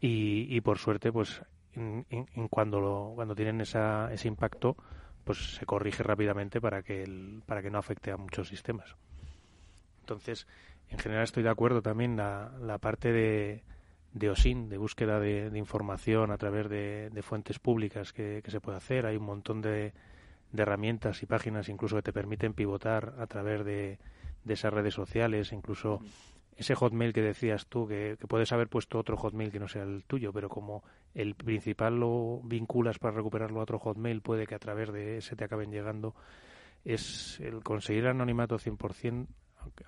[SPEAKER 3] Y, y por suerte, pues en, cuando, cuando tienen esa, ese impacto, pues se corrige rápidamente para que, el, para que no afecte a muchos sistemas. Entonces, en general estoy de acuerdo también la, la parte de, de OSIN, de búsqueda de, información a través de, fuentes públicas que, se puede hacer. Hay un montón de, de, herramientas y páginas incluso que te permiten pivotar a través de, esas redes sociales, incluso ese Hotmail que decías tú, que, puedes haber puesto otro Hotmail que no sea el tuyo, pero como el principal lo vinculas para recuperarlo a otro Hotmail, puede que a través de ese te acaben llegando. Es el conseguir anonimato 100%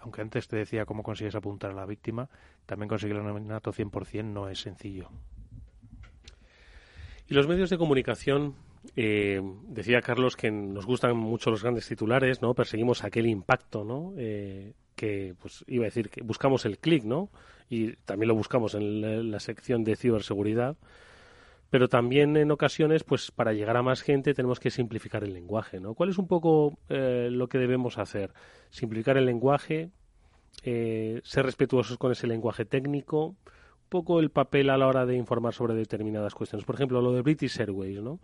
[SPEAKER 3] aunque, antes te decía cómo consigues apuntar a la víctima, también conseguir el anonimato 100% no es sencillo.
[SPEAKER 2] Y los medios de comunicación, eh, decía Carlos que nos gustan mucho los grandes titulares, ¿no? Perseguimos aquel impacto, ¿no? Eh, que, pues, iba a decir que buscamos el clic, ¿no? Y también lo buscamos en la sección de ciberseguridad pero también en ocasiones, pues para llegar a más gente tenemos que simplificar el lenguaje, ¿no? ¿Cuál es un poco eh, lo que debemos hacer? Simplificar el lenguaje, eh, ser respetuosos con ese lenguaje técnico, poco el papel a la hora de informar sobre determinadas cuestiones. Por ejemplo, lo de British Airways, ¿no?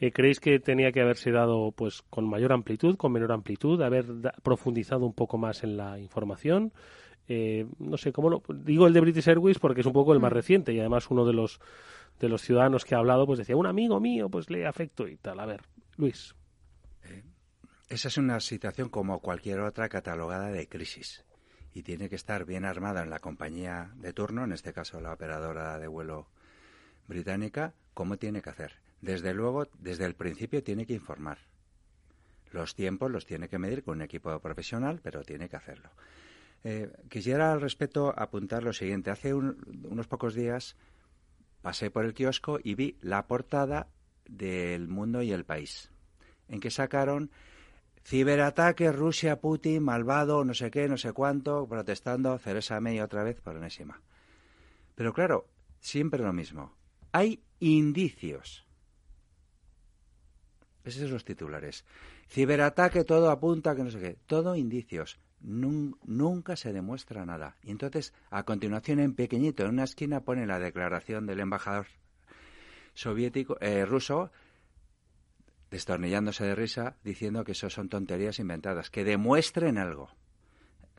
[SPEAKER 2] Eh, ¿Creéis que tenía que haberse dado, pues, con mayor amplitud, con menor amplitud, haber profundizado un poco más en la información? no sé, ¿cómo lo...? Digo el de British Airways porque es un poco el más mm. reciente y además uno de los de los ciudadanos que ha hablado, pues decía, un amigo mío, pues le afecto y tal. A ver, Luis.
[SPEAKER 14] Eh, esa es una situación como cualquier otra catalogada de crisis y tiene que estar bien armada en la compañía de turno, en este caso la operadora de vuelo británica, cómo tiene que hacer. Desde luego, desde el principio tiene que informar. Los tiempos los tiene que medir con un equipo profesional, pero tiene que hacerlo. Eh, quisiera al respecto apuntar lo siguiente. Hace unos pocos días pasé por el kiosco y vi la portada del Mundo y el País, en que sacaron ciberataque Rusia, Putin, malvado, no sé qué, no sé cuánto, protestando Ceresa May otra vez por enésima. Pero claro, siempre lo mismo. Hay indicios. Esos son los titulares. Ciberataque, todo apunta que no sé qué. Todo indicios nunca se demuestra nada. Y entonces, a continuación, en pequeñito, en una esquina, pone la declaración del embajador soviético, eh, ruso, destornillándose de risa, diciendo que eso son tonterías inventadas, que demuestren algo.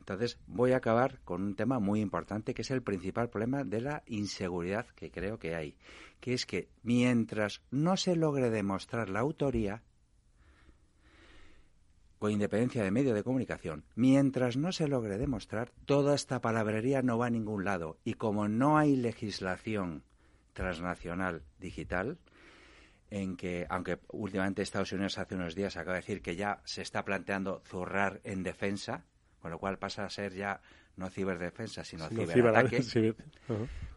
[SPEAKER 14] Entonces, voy a acabar con un tema muy importante, que es el principal problema de la inseguridad que creo que hay, que es que mientras no se logre demostrar la autoría, con independencia de medio de comunicación, mientras no se logre demostrar, toda esta palabrería no va a ningún lado. Y como no hay legislación transnacional digital, en que, aunque últimamente Estados Unidos hace unos días acaba de decir que ya se está planteando zurrar en defensa, con lo cual pasa a ser ya no ciberdefensa, sino ciberataque.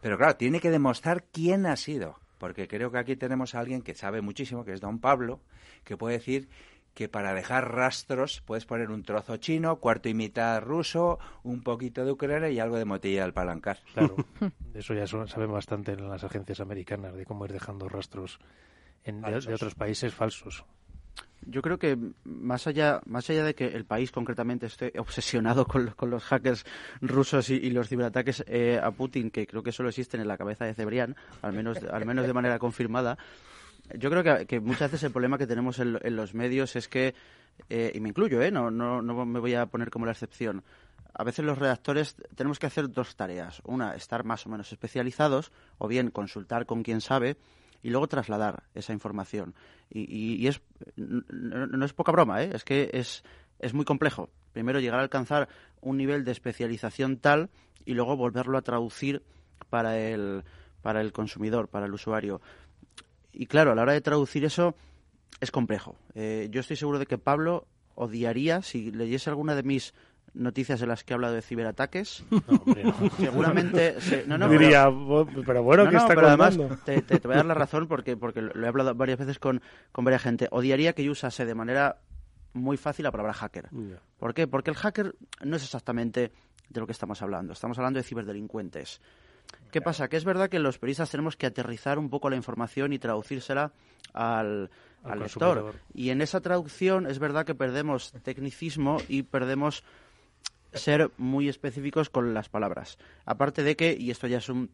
[SPEAKER 14] Pero claro, tiene que demostrar quién ha sido, porque creo que aquí tenemos a alguien que sabe muchísimo, que es don Pablo, que puede decir que para dejar rastros puedes poner un trozo chino, cuarto y mitad ruso, un poquito de ucrania y algo de motilla al palancar.
[SPEAKER 3] Claro, eso ya saben bastante en las agencias americanas de cómo ir dejando rastros en, de, otros países falsos.
[SPEAKER 15] Yo creo que más allá, más allá de que el país concretamente esté obsesionado con, los hackers rusos y, los ciberataques eh, a Putin, que creo que solo existen en la cabeza de Cebrián, al menos, al menos de manera confirmada, yo creo que, muchas veces el problema que tenemos en, los medios es que, eh, y me incluyo, ¿eh? no, no, no me voy a poner como la excepción, a veces los redactores tenemos que hacer dos tareas. Una, estar más o menos especializados, o bien consultar con quien sabe, y luego trasladar esa información. Y, es, no, es poca broma, ¿eh? es que es, es muy complejo. Primero llegar a alcanzar un nivel de especialización tal y luego volverlo a traducir para el, para el consumidor, para el usuario. Y claro, a la hora de traducir eso es complejo. Eh, yo estoy seguro de que Pablo odiaría si leyese alguna de mis noticias en las que he hablado de ciberataques. Seguramente no, no,
[SPEAKER 2] diría, pero, bueno, ¿qué está pero además
[SPEAKER 15] te, te, voy a dar la razón porque porque lo he hablado varias veces con, con varias gente. Odiaría que yo usase de manera muy fácil la palabra hacker. ¿Por qué? Porque el hacker no es exactamente de lo que estamos hablando. Estamos hablando de ciberdelincuentes. ¿Qué pasa? Que es verdad que los periodistas tenemos que aterrizar un poco la información y traducírsela al, lector. Y en esa traducción es verdad que perdemos tecnicismo y perdemos ser muy específicos con las palabras. Aparte de que, y esto ya es un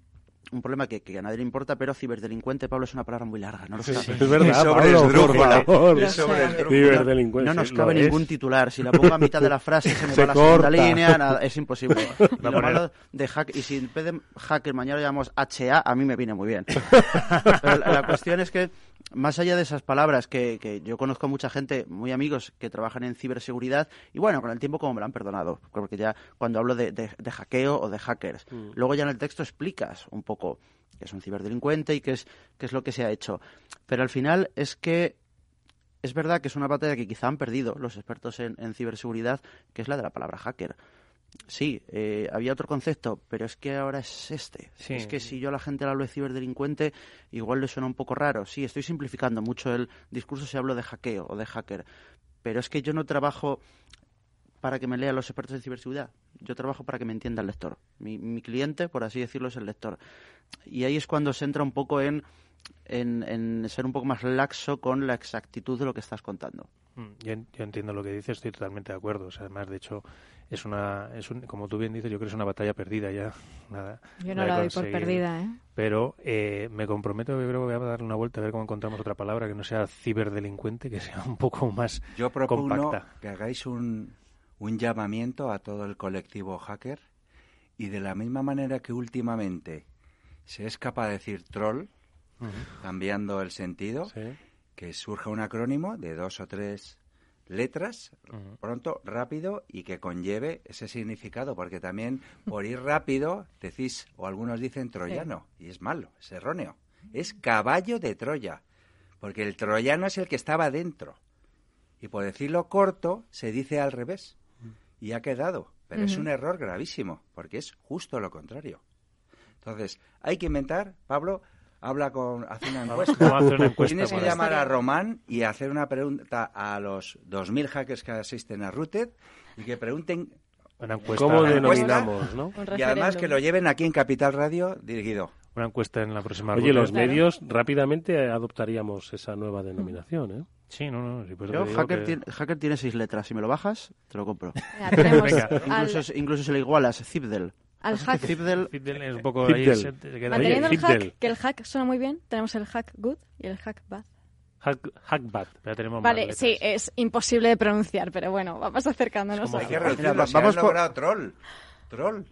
[SPEAKER 15] un problema que, a nadie le importa, pero ciberdelincuente, Pablo, es una palabra muy larga. No
[SPEAKER 2] es verdad, Pablo, por favor. Ciberdelincuente.
[SPEAKER 15] No nos cabe ningún titular. Si la pongo a mitad de la frase se me va la segunda línea, nada, es imposible. Y, lo malo de hack, y si en vez de hacker mañana lo llamamos HA, a mí me viene muy bien. Pero la, la cuestión es que más allá de esas palabras que, que, yo conozco a mucha gente, muy amigos, que trabajan en ciberseguridad, y bueno, con el tiempo como me lo han perdonado, porque ya cuando hablo de, de, hackeo o de hackers, mm. luego ya en el texto explicas un poco qué es un ciberdelincuente y qué es, qué es lo que se ha hecho. Pero al final es que es verdad que es una batalla que quizá han perdido los expertos en, en ciberseguridad, que es la de la palabra hacker. Sí, eh, había otro concepto, pero es que ahora es este. Es que si yo a la gente le hablo de ciberdelincuente, igual le suena un poco raro. Sí, estoy simplificando mucho el discurso si hablo de hackeo o de hacker, pero es que yo no trabajo para que me lean los expertos de ciberseguridad. Yo trabajo para que me entienda el lector. Mi, mi cliente, por así decirlo, es el lector. Y ahí es cuando se entra un poco en en, ser un poco más laxo con la exactitud de lo que estás contando.
[SPEAKER 3] Mm, yo, entiendo lo que dices, estoy totalmente de acuerdo. además, de hecho, es una, es un, como tú bien dices, yo creo que es una batalla perdida ya. Nada,
[SPEAKER 4] yo no la doy por perdida, ¿eh?
[SPEAKER 3] Pero eh, me comprometo, yo creo que voy a darle una vuelta a ver cómo encontramos otra palabra que no sea ciberdelincuente, que sea un poco más
[SPEAKER 14] yo propongo
[SPEAKER 3] compacta.
[SPEAKER 14] que hagáis un, un llamamiento a todo el colectivo hacker y de la misma manera que últimamente se es capaz de decir troll, cambiando el sentido, que surja un acrónimo de dos o tres letras, pronto, rápido, y que conlleve ese significado, porque también por ir rápido decís, o algunos dicen troyano, y es malo, es erróneo. Es caballo de Troya, porque el troyano es el que estaba dentro. Y por decirlo corto, se dice al revés. Y ha quedado. Pero es un error gravísimo, porque es justo lo contrario. Entonces, hay que inventar, Pablo, habla con, hace una encuesta. Tienes que llamar a Román y hacer una pregunta a los 2.000 hackers que asisten a Rooted y que pregunten
[SPEAKER 2] ¿Cómo denominamos, no?
[SPEAKER 14] Y además que lo lleven aquí en Capital Radio dirigido.
[SPEAKER 3] Una encuesta en la próxima
[SPEAKER 2] Oye, los medios rápidamente adoptaríamos esa nueva denominación, ¿eh?
[SPEAKER 3] Sí, no, no. Sí,
[SPEAKER 15] Yo, hacker, tiene, hacker, tiene, seis letras. Si me lo bajas, te lo compro. incluso, incluso si le igualas, Zipdel
[SPEAKER 4] al hack.
[SPEAKER 3] es un poco
[SPEAKER 4] Manteniendo el hack, que el hack suena muy bien, tenemos el hack good y el hack bad.
[SPEAKER 2] Hack, hack bad,
[SPEAKER 3] ya tenemos
[SPEAKER 4] Vale, sí, es imposible de pronunciar, pero bueno, vamos acercándonos.
[SPEAKER 14] Hay que vamos por... troll. Troll.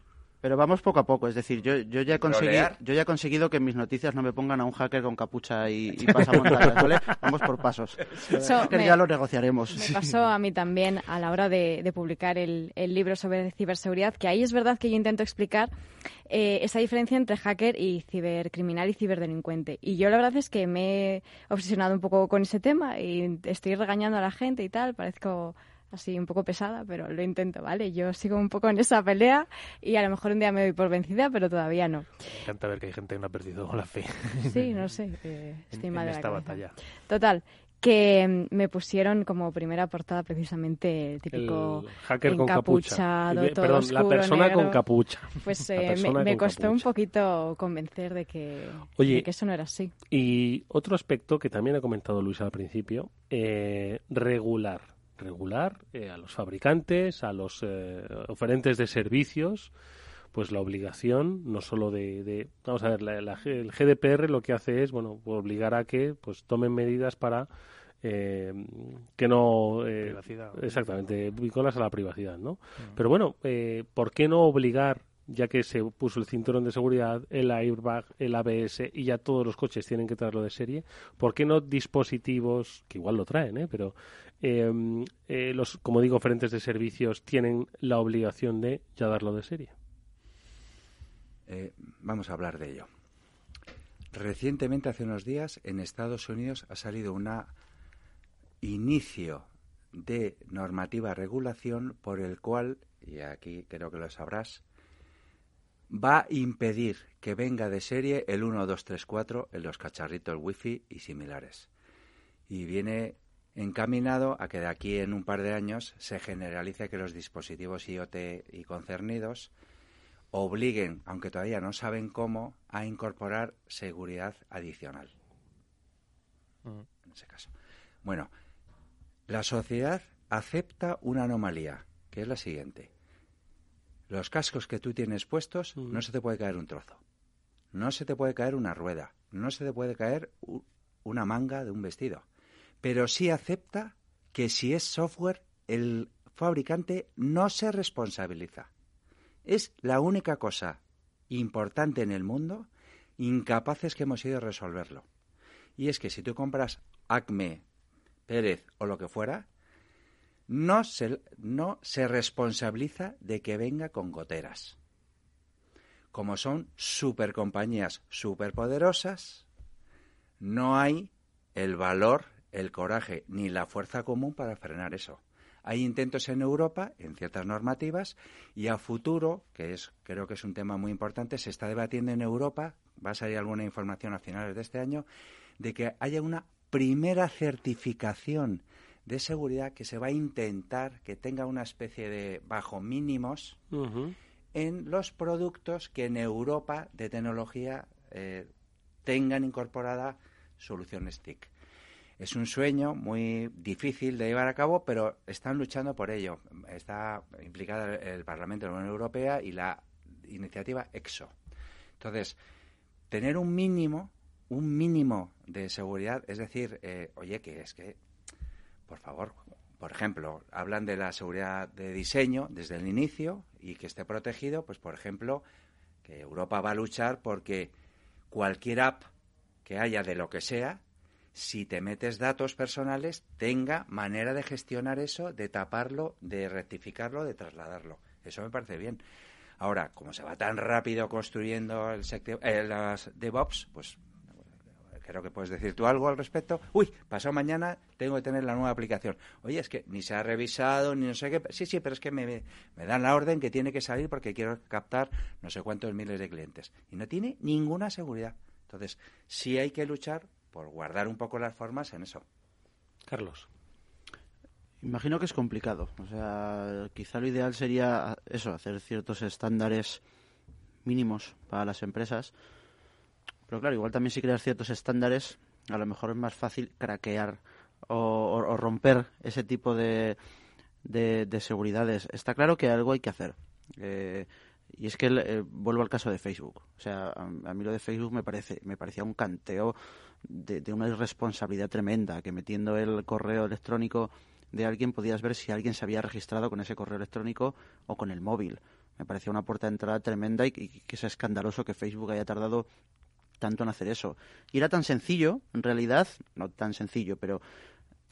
[SPEAKER 15] Pero vamos poco a poco, es decir, yo, yo, ya he conseguido, yo ya he conseguido que mis noticias no me pongan a un hacker con capucha y, y pasamontañas, ¿vale? Vamos por pasos. Eso ya lo negociaremos.
[SPEAKER 4] Me pasó a mí también a la hora de, publicar el, libro sobre ciberseguridad, que ahí es verdad que yo intento explicar eh, esa diferencia entre hacker y cibercriminal y ciberdelincuente. Y yo la verdad es que me he obsesionado un poco con ese tema y estoy regañando a la gente y tal, parezco así un poco pesada, pero lo intento, ¿vale? Yo sigo un poco en esa pelea y a lo mejor un día me doy por vencida, pero todavía no.
[SPEAKER 3] Me encanta ver que hay gente que no ha perdido la fe.
[SPEAKER 4] Sí, no sé, estoy
[SPEAKER 3] en,
[SPEAKER 4] mal
[SPEAKER 3] esta batalla.
[SPEAKER 4] Total, que me pusieron como primera portada precisamente el típico
[SPEAKER 2] el hacker con Perdón, la persona con capucha.
[SPEAKER 4] Pues eh, me, costó un poquito convencer de que, de que, eso no era así.
[SPEAKER 2] Y otro aspecto que también ha comentado Luis al principio, eh, regular regular eh, a los fabricantes, a los eh, oferentes de servicios, pues la obligación no solo de, vamos a ver, el GDPR lo que hace es, bueno, obligar a que pues tomen medidas para eh, que no exactamente vinculas a la privacidad, ¿no? Mm. Pero bueno, ¿por qué no obligar ya que se puso el cinturón de seguridad, el airbag, el ABS y ya todos los coches tienen que traerlo de serie, ¿por qué no dispositivos, que igual lo traen, ¿eh? pero Em, eh, los, como digo, frentes de servicios tienen la obligación de ya darlo de serie.
[SPEAKER 14] Eh, vamos a hablar de ello. Recientemente, hace unos días, en Estados Unidos ha salido un inicio de normativa regulación por el cual, y aquí creo que lo sabrás, va a impedir que venga de serie el 1, 2, 3, 4 en los cacharritos Wi-Fi y similares. Y viene encaminado a que de aquí en un par de años se generalice que los dispositivos IoT y concernidos obliguen, aunque todavía no saben cómo, a incorporar seguridad adicional. Mm. En ese caso. Bueno, la sociedad acepta una anomalía, que es la siguiente. Los cascos que tú tienes puestos mm. no se te puede caer un trozo. No se te puede caer una rueda. No se te puede caer una manga de un vestido pero sí acepta que si es software, el fabricante no se responsabiliza. Es la única cosa importante en el mundo incapaces que hemos ido a resolverlo. Y es que si tú compras Acme, Pérez o lo que fuera, no se, no se responsabiliza de que venga con goteras. Como son supercompañías superpoderosas, no hay el valor el coraje ni la fuerza común para frenar eso. Hay intentos en Europa, en ciertas normativas, y a futuro, que es creo que es un tema muy importante, se está debatiendo en Europa, va a salir alguna información a finales de este año, de que haya una primera certificación de seguridad que se va a intentar que tenga una especie de bajo mínimos en los productos que en Europa de tecnología eh, tengan incorporada soluciones TIC. Es un sueño muy difícil de llevar a cabo, pero están luchando por ello. Está implicada el Parlamento de la Unión Europea y la iniciativa EXO. Entonces, tener un mínimo, un mínimo de seguridad, es decir, eh, oye, que es que, por favor, por ejemplo, hablan de la seguridad de diseño desde el inicio y que esté protegido, pues por ejemplo, que Europa va a luchar porque cualquier app que haya de lo que sea, si te metes datos personales, tenga manera de gestionar eso, de taparlo, de rectificarlo, de trasladarlo. Eso me parece bien. Ahora, como se va tan rápido construyendo el eh, las DevOps, pues creo que puedes decir tú algo al respecto. Uy, pasado mañana tengo que tener la nueva aplicación. Oye, es que ni se ha revisado, ni no sé qué. Sí, sí, pero es que me, me dan la orden que tiene que salir porque quiero captar no sé cuántos miles de clientes. Y no tiene ninguna seguridad. Entonces, sí hay que luchar por guardar un poco las formas en eso.
[SPEAKER 2] Carlos.
[SPEAKER 15] Imagino que es complicado. O sea, quizá lo ideal sería eso, hacer ciertos estándares mínimos para las empresas. Pero claro, igual también si creas ciertos estándares, a lo mejor es más fácil craquear o, romper ese tipo de, de, seguridades. Está claro que algo hay que hacer. Eh, y es que eh, vuelvo al caso de Facebook. O sea, a, mí lo de Facebook me parece me parecía un canteo de, una irresponsabilidad tremenda, que metiendo el correo electrónico de alguien podías ver si alguien se había registrado con ese correo electrónico o con el móvil. Me parecía una puerta de entrada tremenda y, que es escandaloso que Facebook haya tardado tanto en hacer eso. Y era tan sencillo, en realidad, no tan sencillo, pero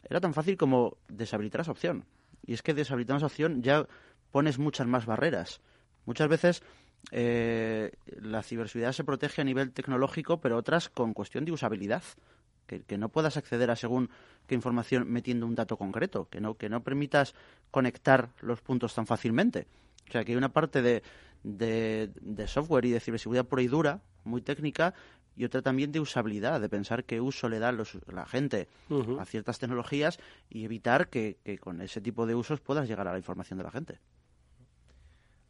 [SPEAKER 15] era tan fácil como deshabilitar esa opción. Y es que deshabilitando esa opción ya pones muchas más barreras. Muchas veces eh, la ciberseguridad se protege a nivel tecnológico, pero otras con cuestión de usabilidad. Que, no puedas acceder a según qué información metiendo un dato concreto, que no, que no permitas conectar los puntos tan fácilmente. O sea, que hay una parte de, de, software y de ciberseguridad pura y dura, muy técnica, y otra también de usabilidad, de pensar qué uso le da los, la gente a ciertas tecnologías y evitar que, con ese tipo de usos puedas llegar a la información de la gente.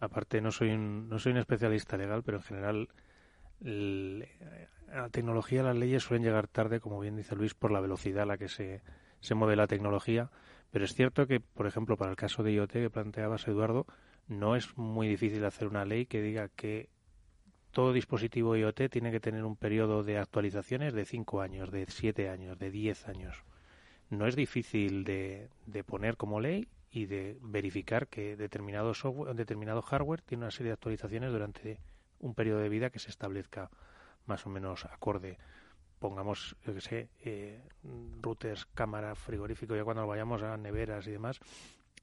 [SPEAKER 3] Aparte, no soy un, no soy un especialista legal, pero en general la tecnología, las leyes suelen llegar tarde, como bien dice Luis, por la velocidad a la que se, se mueve la tecnología. Pero es cierto que, por ejemplo, para el caso de IoT que planteabas, Eduardo, no es muy difícil hacer una ley que diga que todo dispositivo IoT tiene que tener un periodo de actualizaciones de 5 años, de 7 años, de 10 años. No es difícil de, de poner como ley y de verificar que determinado software, determinado hardware tiene una serie de actualizaciones durante un periodo de vida que se establezca más o menos acorde. Pongamos, yo que sé, eh, routers, cámara, frigorífico, ya cuando vayamos a neveras y demás,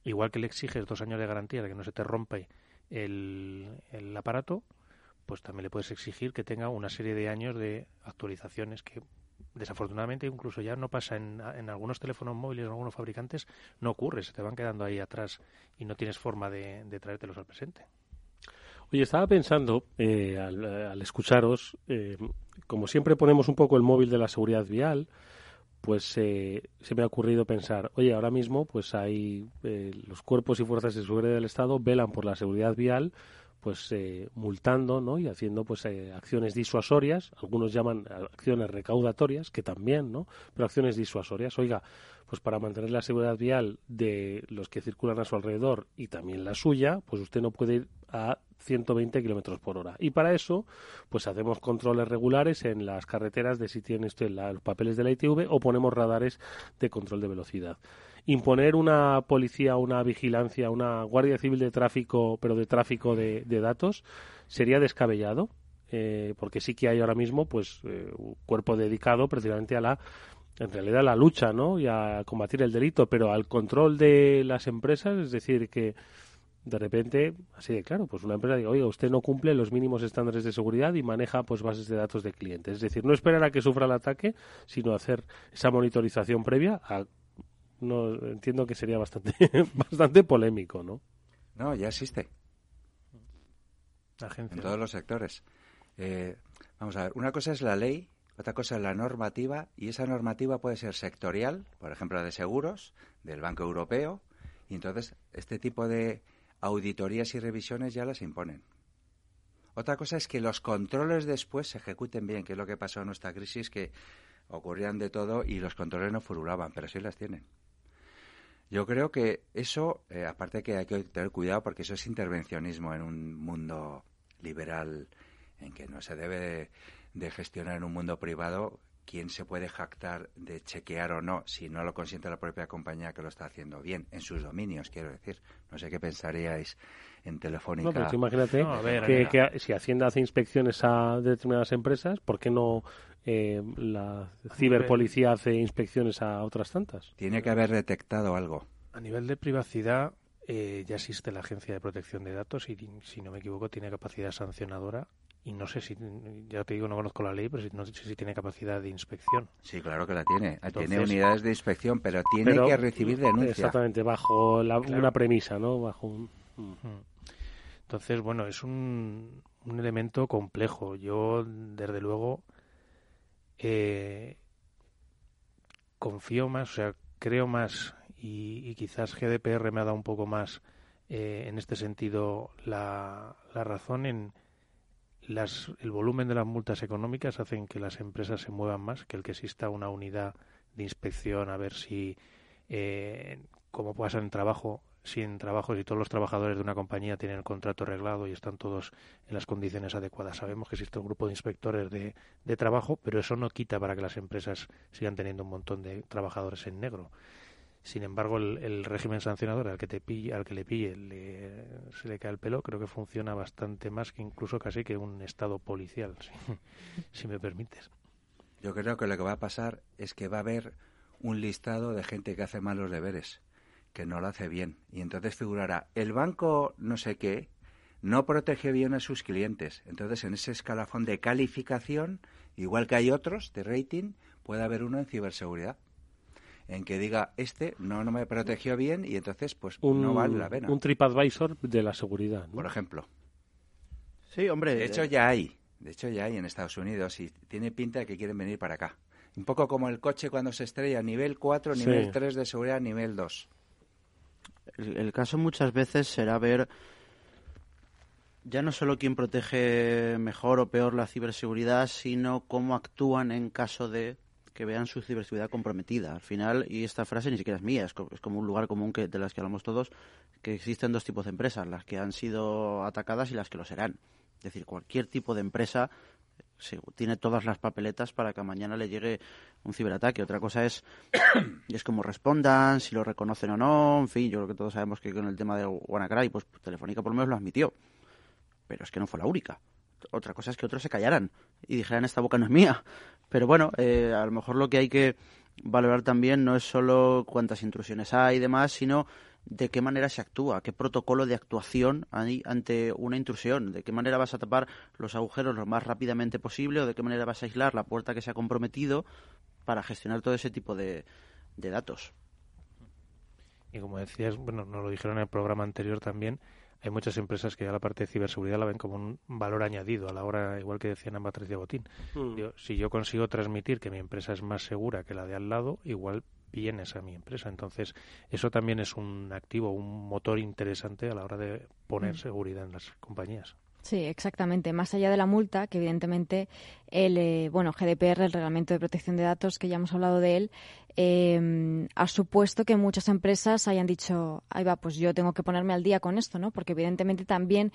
[SPEAKER 3] igual que le exiges dos años de garantía de que no se te rompe el, el aparato, pues también le puedes exigir que tenga una serie de años de actualizaciones que desafortunadamente incluso ya no pasa en, en, algunos teléfonos móviles, en algunos fabricantes, no ocurre, se te van quedando ahí atrás y no tienes forma de, traértelos al presente.
[SPEAKER 2] Oye, estaba pensando, eh, al, escucharos, eh, como siempre ponemos un poco el móvil de la seguridad vial, pues eh, se me ha ocurrido pensar, oye, ahora mismo pues hay los cuerpos y fuerzas de seguridad del Estado velan por la seguridad vial, pues eh, multando ¿no? y haciendo pues eh, acciones disuasorias. Algunos llaman acciones recaudatorias que también no pero acciones disuasorias. Oiga pues para mantener la seguridad vial de los que circulan a su alrededor y también la suya pues usted no puede ir a 120 kilómetros por hora. Y para eso pues hacemos controles regulares en las carreteras de si tiene usted los papeles de la ITV o ponemos radares de control de velocidad imponer una policía, una vigilancia, una guardia civil de tráfico, pero de tráfico de, datos, sería descabellado, eh, porque sí que hay ahora mismo pues eh, un cuerpo dedicado precisamente a la en realidad a la lucha ¿no? y a combatir el delito, pero al control de las empresas, es decir, que de repente, así de claro, pues una empresa diga, oiga, usted no cumple los mínimos estándares de seguridad y maneja pues bases de datos de clientes. Es decir, no esperar a que sufra el ataque, sino hacer esa monitorización previa a no entiendo que sería bastante, bastante polémico, ¿no?
[SPEAKER 14] No, ya existe.
[SPEAKER 3] Agencia.
[SPEAKER 14] En todos los sectores. Eh, vamos a ver, una cosa es la ley, otra cosa es la normativa, y esa normativa puede ser sectorial, por ejemplo, de seguros, del Banco Europeo, y entonces este tipo de auditorías y revisiones ya las imponen. Otra cosa es que los controles después se ejecuten bien, que es lo que pasó en nuestra crisis, que ocurrían de todo y los controles no furulaban, pero sí las tienen. Yo creo que eso, eh, aparte que hay que tener cuidado porque eso es intervencionismo en un mundo liberal en que no se debe de gestionar en un mundo privado quién se puede jactar de chequear o no si no lo consiente la propia compañía que lo está haciendo bien, en sus dominios, quiero decir. No sé qué pensaríais en Telefónica.
[SPEAKER 2] No, pero imagínate que, si Hacienda hace inspecciones a determinadas empresas, ¿por qué no eh, la ciberpolicía hace inspecciones a otras tantas?
[SPEAKER 14] Tiene que haber detectado algo.
[SPEAKER 3] A nivel de privacidad, eh, ya existe la Agencia de Protección de Datos y, si no me equivoco, tiene capacidad sancionadora y no sé si, ya te digo, no conozco la ley, pero no sé si tiene capacidad de inspección.
[SPEAKER 14] Sí, claro que la tiene. tiene unidades de inspección, pero tiene que recibir denuncia.
[SPEAKER 2] Exactamente, bajo una premisa, ¿no? Bajo un...
[SPEAKER 3] Entonces, bueno, es un, un elemento complejo. Yo, desde luego, eh, confío más, o sea, creo más y, quizás GDPR me ha dado un poco más eh, en este sentido la, la razón en las, el volumen de las multas económicas hacen que las empresas se muevan más, que el que exista una unidad de inspección a ver si, eh, como pasa en trabajo, si en trabajo, si todos los trabajadores de una compañía tienen el contrato arreglado y están todos en las condiciones adecuadas. Sabemos que existe un grupo de inspectores de, de trabajo, pero eso no quita para que las empresas sigan teniendo un montón de trabajadores en negro. Sin embargo, el, régimen sancionador al que te pille, al que le pille se le cae el pelo, creo que funciona bastante más que incluso casi que un estado policial, si, me permites.
[SPEAKER 14] Yo creo que lo que va a pasar es que va a haber un listado de gente que hace malos deberes, que no lo hace bien. Y entonces figurará, el banco no sé qué no protege bien a sus clientes. Entonces, en ese escalafón de calificación, igual que hay otros de rating, puede haber uno en ciberseguridad en que diga este no, no me protegió bien y entonces pues no vale la pena.
[SPEAKER 2] Un TripAdvisor de la seguridad.
[SPEAKER 14] Por ejemplo.
[SPEAKER 15] Sí, hombre.
[SPEAKER 14] De hecho ya hay, de hecho ya hay en Estados Unidos y tiene pinta de que quieren venir para acá. Un poco como el coche cuando se estrella, nivel 4, nivel 3 de seguridad, nivel 2.
[SPEAKER 15] El caso muchas veces será ver ya no solo quién protege mejor o peor la ciberseguridad, sino cómo actúan en caso de que vean su ciberseguridad comprometida. Al final, y esta frase ni siquiera es mía, es, como un lugar común que, de las que hablamos todos, que existen dos tipos de empresas, las que han sido atacadas y las que lo serán. Es decir, cualquier tipo de empresa tiene todas las papeletas para que mañana le llegue un ciberataque. Otra cosa es, es cómo respondan, si lo reconocen o no. En fin, yo creo que todos sabemos que con el tema de WannaCry, pues Telefónica por lo menos lo admitió. Pero es que no fue la única. Otra cosa es que otros se callaran y dijeran esta boca no es mía. Pero bueno, eh, a lo mejor lo que hay que valorar también no es solo cuántas intrusiones hay y demás, sino de qué manera se actúa, qué protocolo de actuación hay ante una intrusión, de qué manera vas a tapar los agujeros lo más rápidamente posible o de qué manera vas a aislar la puerta que se ha comprometido para gestionar todo ese tipo de, de datos.
[SPEAKER 3] Y como decías, bueno, nos lo dijeron en el programa anterior también, hay muchas empresas que ya la parte de ciberseguridad la ven como un valor añadido a la hora, igual que decían en Patricia Botín. Mm. si yo consigo transmitir que mi empresa es más segura que la de al lado, igual vienes a mi empresa. Entonces, eso también es un activo, un motor interesante a la hora de poner mm. seguridad en las compañías.
[SPEAKER 4] Sí, exactamente. Más allá de la multa, que evidentemente el eh, bueno GDPR, el Reglamento de Protección de Datos, que ya hemos hablado de él, eh, ha supuesto que muchas empresas hayan dicho, ahí va, pues yo tengo que ponerme al día con esto, ¿no? Porque evidentemente también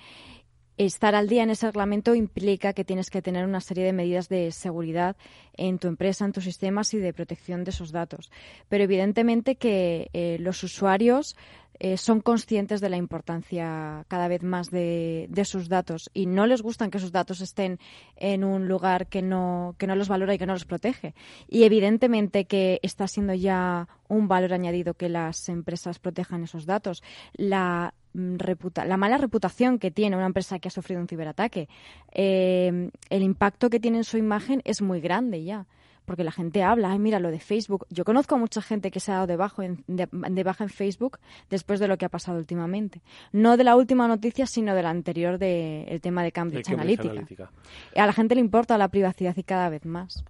[SPEAKER 4] estar al día en ese reglamento implica que tienes que tener una serie de medidas de seguridad en tu empresa, en tus sistemas y de protección de esos datos. Pero evidentemente que eh, los usuarios eh, son conscientes de la importancia cada vez más de, sus datos y no les gustan que sus datos estén en un lugar que no, que no los valora y que no los protege. Y evidentemente que está siendo ya un valor añadido que las empresas protejan esos datos. La, mm, la mala reputación que tiene una empresa que ha sufrido un ciberataque, eh, el impacto que tiene en su imagen es muy grande ya porque la gente habla, ay, mira lo de Facebook. Yo conozco a mucha gente que se ha dado de, bajo en, de, baja en Facebook después de lo que ha pasado últimamente. No de la última noticia, sino de la anterior del tema de Cambridge, Analytica. A la gente le importa la privacidad y cada vez más.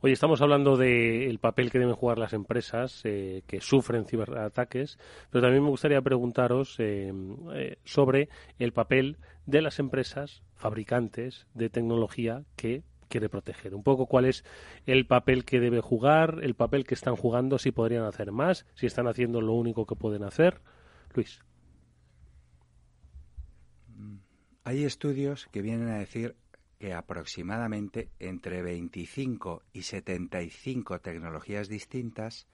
[SPEAKER 2] Oye, estamos hablando del papel que deben jugar las empresas eh, que sufren ciberataques, pero también me gustaría preguntaros eh, eh, sobre el papel de las empresas fabricantes de tecnología que quiere proteger. Un poco cuál es el papel que debe jugar, el papel que están jugando, si podrían hacer más, si están haciendo lo único que pueden hacer. Luis.
[SPEAKER 14] Hay estudios que vienen a decir que aproximadamente entre 25 y 75 tecnologías distintas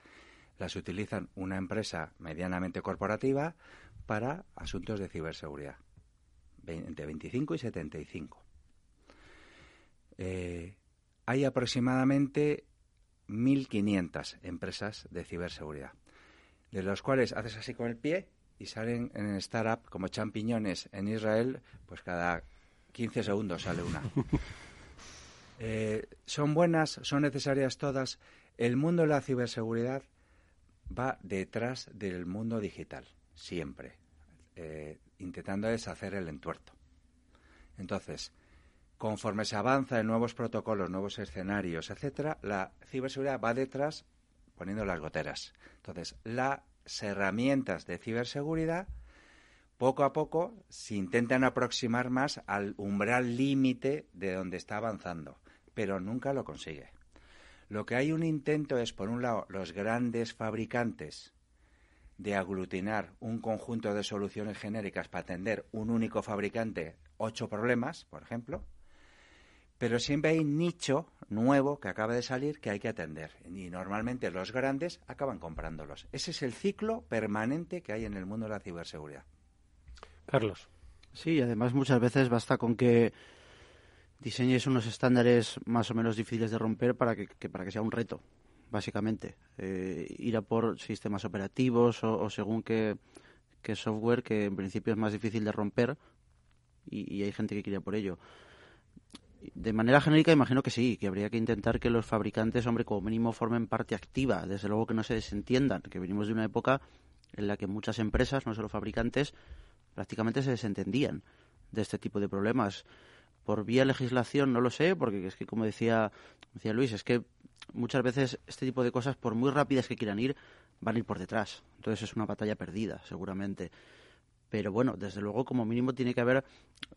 [SPEAKER 14] las utilizan una empresa medianamente corporativa para asuntos de ciberseguridad. Entre 25 y 75. Eh, hay aproximadamente 1.500 empresas de ciberseguridad, de los cuales haces así con el pie y salen en startup como champiñones en Israel, pues cada 15 segundos sale una. Eh, ¿Son buenas? ¿Son necesarias todas? El mundo de la ciberseguridad va detrás del mundo digital, siempre, eh, intentando deshacer el entuerto. Entonces, conforme se avanza en nuevos protocolos, nuevos escenarios, etcétera, la ciberseguridad va detrás poniendo las goteras. Entonces, las herramientas de ciberseguridad poco a poco se intentan aproximar más al umbral límite de donde está avanzando, pero nunca lo consigue. Lo que hay un intento es, por un lado, los grandes fabricantes de aglutinar un conjunto de soluciones genéricas para atender un único fabricante ocho problemas, por ejemplo, pero siempre hay nicho nuevo que acaba de salir que hay que atender y normalmente los grandes acaban comprándolos. Ese es el ciclo permanente que hay en el mundo de la ciberseguridad.
[SPEAKER 2] Carlos.
[SPEAKER 15] Sí, además muchas veces basta con que diseñes unos estándares más o menos difíciles de romper para que, para que sea un reto, básicamente. Eh, ir a por sistemas operativos o, según qué, software que en principio es más difícil de romper y, hay gente que quiere por ello. De manera genérica imagino que sí, que habría que intentar que los fabricantes, hombre, como mínimo formen parte activa, desde luego que no se desentiendan, que venimos de una época en la que muchas empresas, no solo fabricantes, prácticamente se desentendían de este tipo de problemas. Por vía legislación no lo sé, porque es que, como decía, decía Luis, es que muchas veces este tipo de cosas, por muy rápidas que quieran ir, van a ir por detrás. Entonces es una batalla perdida, seguramente. Pero bueno, desde luego, como mínimo tiene que haber.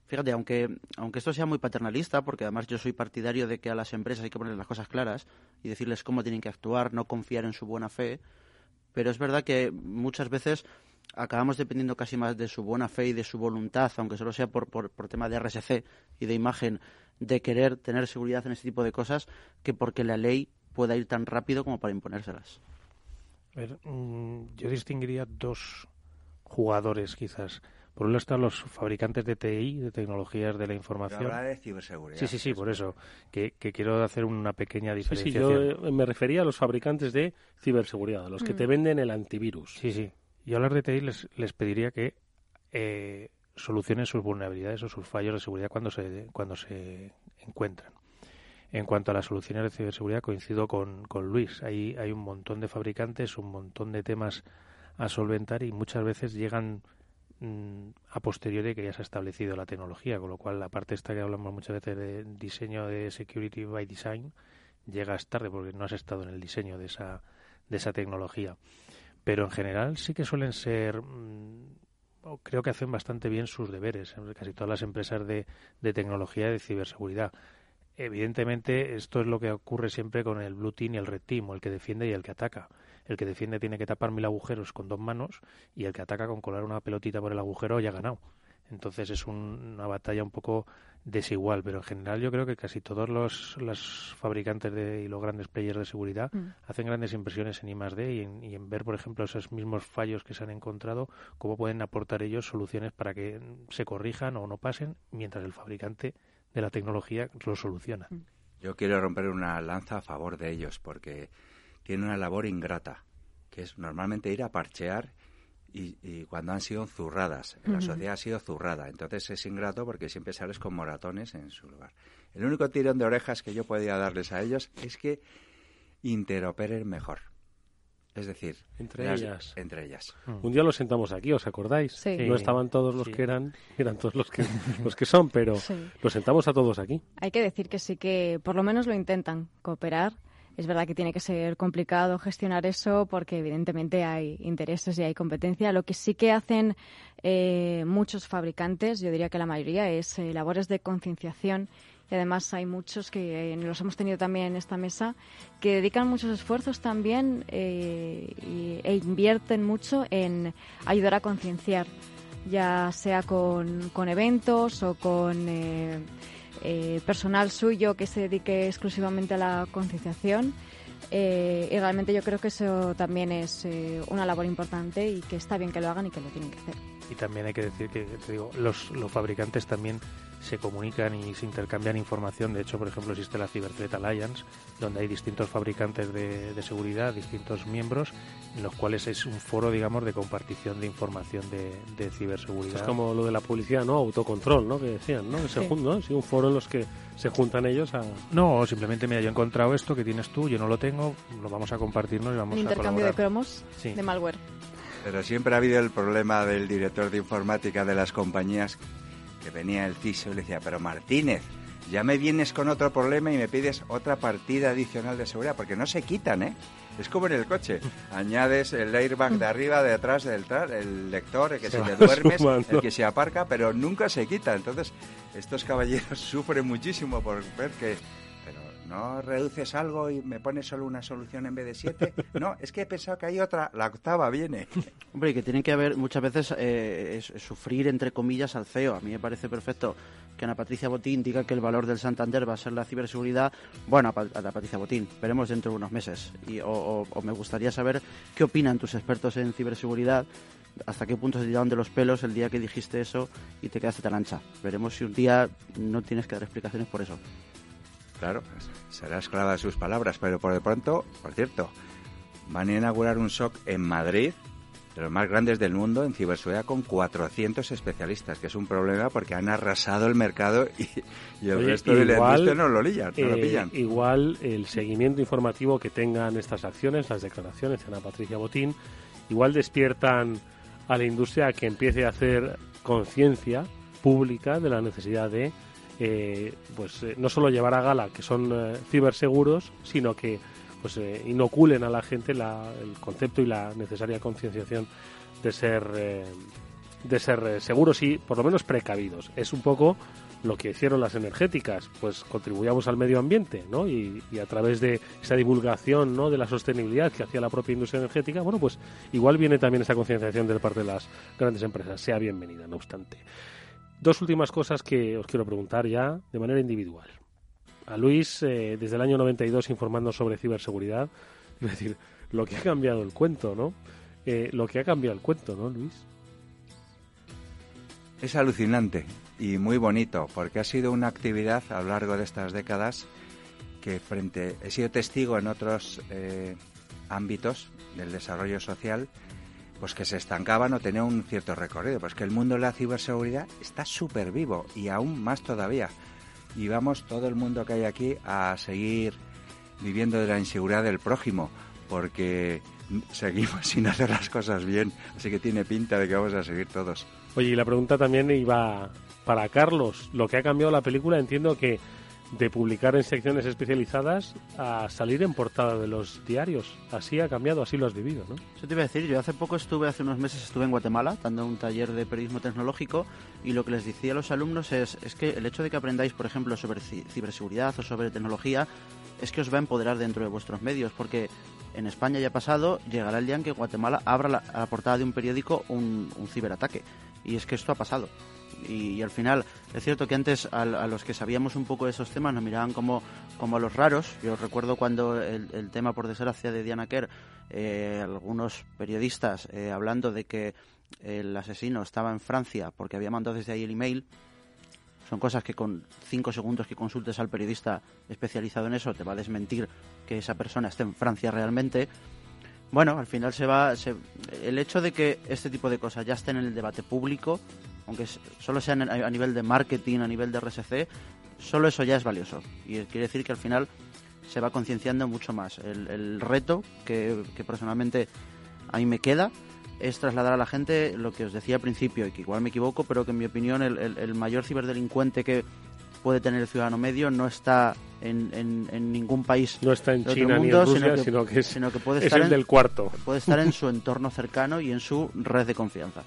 [SPEAKER 15] Fíjate, aunque, aunque esto sea muy paternalista, porque además yo soy partidario de que a las empresas hay que poner las cosas claras y decirles cómo tienen que actuar, no confiar en su buena fe. Pero es verdad que muchas veces acabamos dependiendo casi más de su buena fe y de su voluntad, aunque solo sea por, por, tema de RSC y de imagen, de querer tener seguridad en este tipo de cosas, que porque la ley pueda ir tan rápido como para imponérselas.
[SPEAKER 3] A ver, mm, yo distinguiría dos jugadores quizás. Por un lado están los fabricantes de TI, de tecnologías de la información.
[SPEAKER 14] Habla de ciberseguridad.
[SPEAKER 3] Sí, sí, sí, por eso. Que, quiero hacer una pequeña diferenciación.
[SPEAKER 2] Sí, sí, yo me refería a los fabricantes de ciberseguridad, a los que te mm. venden el antivirus.
[SPEAKER 3] Sí, sí. Yo a las de TI les, les pediría que eh, solucionen sus vulnerabilidades o sus fallos de seguridad cuando se, cuando se encuentran. En cuanto a las soluciones de ciberseguridad, coincido con, con Luis. Hay, hay un montón de fabricantes, un montón de temas a solventar y muchas veces llegan mm, a posteriori que ya se ha establecido la tecnología, con lo cual la parte esta que hablamos muchas veces de diseño de security by design llegas tarde porque no has estado en el diseño de esa, de esa tecnología pero en general sí que suelen ser mm, creo que hacen bastante bien sus deberes casi todas las empresas de, tecnología y de ciberseguridad. Evidentemente esto es lo que ocurre siempre con el blue team y el red team o el que defiende y el que ataca. El que defiende tiene que tapar mil agujeros con dos manos y el que ataca con colar una pelotita por el agujero ya ha ganado entonces es una batalla un poco desigual, pero en general yo creo que casi todos los, fabricantes de, y los grandes players de seguridad mm. hacen grandes impresiones en I+.D. Y en, y en ver, por ejemplo, esos mismos fallos que se han encontrado, cómo pueden aportar ellos soluciones para que se corrijan o no pasen, mientras el fabricante de la tecnología lo soluciona. Mm.
[SPEAKER 14] Yo quiero romper una lanza a favor de ellos porque tienen una labor ingrata, que es normalmente ir a parchear y, cuando han sido zurradas. La sociedad ha sido zurrada. Entonces es ingrato porque siempre sales con moratones en su lugar. El único tirón de orejas que yo podía darles a ellos es que interoperen mejor. Es decir,
[SPEAKER 2] entre ellas.
[SPEAKER 14] Entre ellas.
[SPEAKER 2] Mm. Un día los sentamos aquí, ¿os acordáis?
[SPEAKER 4] Sí.
[SPEAKER 2] No estaban todos los que eran, eran todos los que, los que son, pero los sentamos a todos aquí.
[SPEAKER 4] Hay que decir que sí que por lo menos lo intentan cooperar. Es verdad que tiene que ser complicado gestionar eso porque evidentemente hay intereses y hay competencia. Lo que sí que hacen eh, muchos fabricantes, yo diría que la mayoría, es eh, labores de concienciación y además hay muchos que eh, los hemos tenido también en esta mesa que dedican muchos esfuerzos también eh, e invierten mucho en ayudar a concienciar, ya sea con, con eventos o con eh, personal suyo que se dedique exclusivamente a la concienciación. Eh, y realmente yo creo que eso también es eh, una labor importante y que está bien que lo hagan y que lo tienen que hacer.
[SPEAKER 3] Y también hay que decir que, te digo, los, los fabricantes también se comunican y se intercambian información. De hecho, por ejemplo, existe la Cyber Threat Alliance, donde hay distintos fabricantes de, de, seguridad, distintos miembros, en los cuales es un foro, digamos, de compartición de información de, de ciberseguridad.
[SPEAKER 2] Es como lo de la publicidad, ¿no? Autocontrol, ¿no? Que decían, ¿no? Que se
[SPEAKER 4] Sí.
[SPEAKER 2] ¿no? Sí, un foro en los que se juntan ellos a...
[SPEAKER 3] No, simplemente, mira, yo he encontrado esto que tienes tú, yo no lo tengo, lo vamos a compartirnos y vamos
[SPEAKER 4] Un
[SPEAKER 3] a
[SPEAKER 4] intercambio de cromos
[SPEAKER 3] Sí.
[SPEAKER 4] de malware.
[SPEAKER 14] Pero siempre ha habido el problema del director de informática de las compañías que venía el CISO y le decía, pero Martínez, ya me vienes con otro problema y me pides otra partida adicional de seguridad, porque no se quitan, ¿eh? Es como en el coche. Añades el airbag de arriba, de atrás, del el lector, el que
[SPEAKER 2] Se
[SPEAKER 14] si te duermes,
[SPEAKER 2] sumando.
[SPEAKER 14] el que se aparca, pero nunca se quita. Entonces, estos caballeros sufren muchísimo por ver que... No reduces algo y me pones solo una solución en vez de siete. No, es que he pensado que hay otra, la octava viene.
[SPEAKER 15] Hombre, y que tienen que haber muchas veces eh, es- sufrir, entre comillas, al CEO. A mí me parece perfecto que Ana Patricia Botín diga que el valor del Santander va a ser la ciberseguridad. Bueno, Ana Patricia Botín, veremos dentro de unos meses. Y, o, o- o me gustaría saber qué opinan tus expertos en ciberseguridad. ¿Hasta qué punto se tiraron de los pelos el día que dijiste eso y te quedaste tan ancha? Veremos si un día no tienes que dar explicaciones por eso.
[SPEAKER 14] Claro, será esclava de sus palabras, pero por de pronto, por cierto, van a inaugurar un SOC en Madrid, de los más grandes del mundo, en ciberseguridad, con 400 especialistas, que es un problema porque han arrasado el mercado y, y el
[SPEAKER 2] Oye,
[SPEAKER 14] resto de la
[SPEAKER 2] igual,
[SPEAKER 14] industria no lo, pillan, no lo
[SPEAKER 2] eh,
[SPEAKER 14] pillan.
[SPEAKER 2] Igual el seguimiento informativo que tengan estas acciones, las declaraciones de Ana Patricia Botín, igual despiertan a la industria a que empiece a hacer conciencia pública de la necesidad de eh, pues eh, no solo llevar a gala que son eh, ciberseguros, sino que pues inoculen a la gente la- el concepto y la necesaria concienciación de ser de ser seguros y por lo menos precavidos. Es un poco lo que hicieron las energéticas, pues contribuyamos al medio ambiente, ¿no? Y, y a través de esa divulgación, ¿no? De la sostenibilidad que hacía la propia industria energética, bueno, pues igual viene también esa concienciación de parte de las grandes empresas. Sea bienvenida, no obstante. Dos últimas cosas que os quiero preguntar ya de manera individual. A Luis, eh, desde el año 92 informando sobre ciberseguridad, decir, lo que ha cambiado el cuento, ¿no? Eh, lo que ha cambiado el cuento, ¿no, Luis?
[SPEAKER 14] Es alucinante y muy bonito porque ha sido una actividad a lo largo de estas décadas que frente he sido testigo en otros eh, ámbitos del desarrollo social pues que se estancaban o tenían un cierto recorrido. Pues que el mundo de la ciberseguridad está súper vivo y aún más todavía. Y vamos todo el mundo que hay aquí a seguir viviendo de la inseguridad del prójimo porque seguimos sin hacer las cosas bien. Así que tiene pinta de que vamos a seguir todos.
[SPEAKER 2] Oye, y la pregunta también iba para Carlos. Lo que ha cambiado la película, entiendo que de publicar en secciones especializadas a salir en portada de los diarios. Así ha cambiado, así lo has vivido, ¿no?
[SPEAKER 15] Eso te iba a decir, yo hace poco estuve, hace unos meses estuve en Guatemala dando un taller de periodismo tecnológico y lo que les decía a los alumnos es, es que el hecho de que aprendáis, por ejemplo, sobre ci- ciberseguridad o sobre tecnología es que os va a empoderar dentro de vuestros medios porque en España ya ha pasado, llegará el día en que Guatemala abra la, a la portada de un periódico un, un ciberataque y es que esto ha pasado. Y, al final, es cierto que antes a, los que sabíamos un poco de esos temas nos miraban como, como a los raros. Yo recuerdo cuando el, tema, por desgracia, de Diana Kerr, eh, algunos periodistas eh, hablando de que el asesino estaba en Francia porque había mandado desde ahí el email. Son cosas que con cinco segundos que consultes al periodista especializado en eso te va a desmentir que esa persona esté en Francia realmente. Bueno, al final se va. el hecho de que este tipo de cosas ya estén en el debate público, aunque solo sean en- a nivel de marketing, a nivel de RSC, solo eso ya es valioso. Y quiere decir que al final se va concienciando mucho más. El, reto que, personalmente a mí me queda es trasladar a la gente lo que os decía al principio, y que igual me equivoco, pero que en mi opinión el, mayor ciberdelincuente que puede tener el ciudadano medio no está en, en, ningún país
[SPEAKER 2] no está en China ni en Rusia, sino que, sino que, puede estar el del cuarto.
[SPEAKER 15] Puede estar en su entorno cercano y en su red de confianza.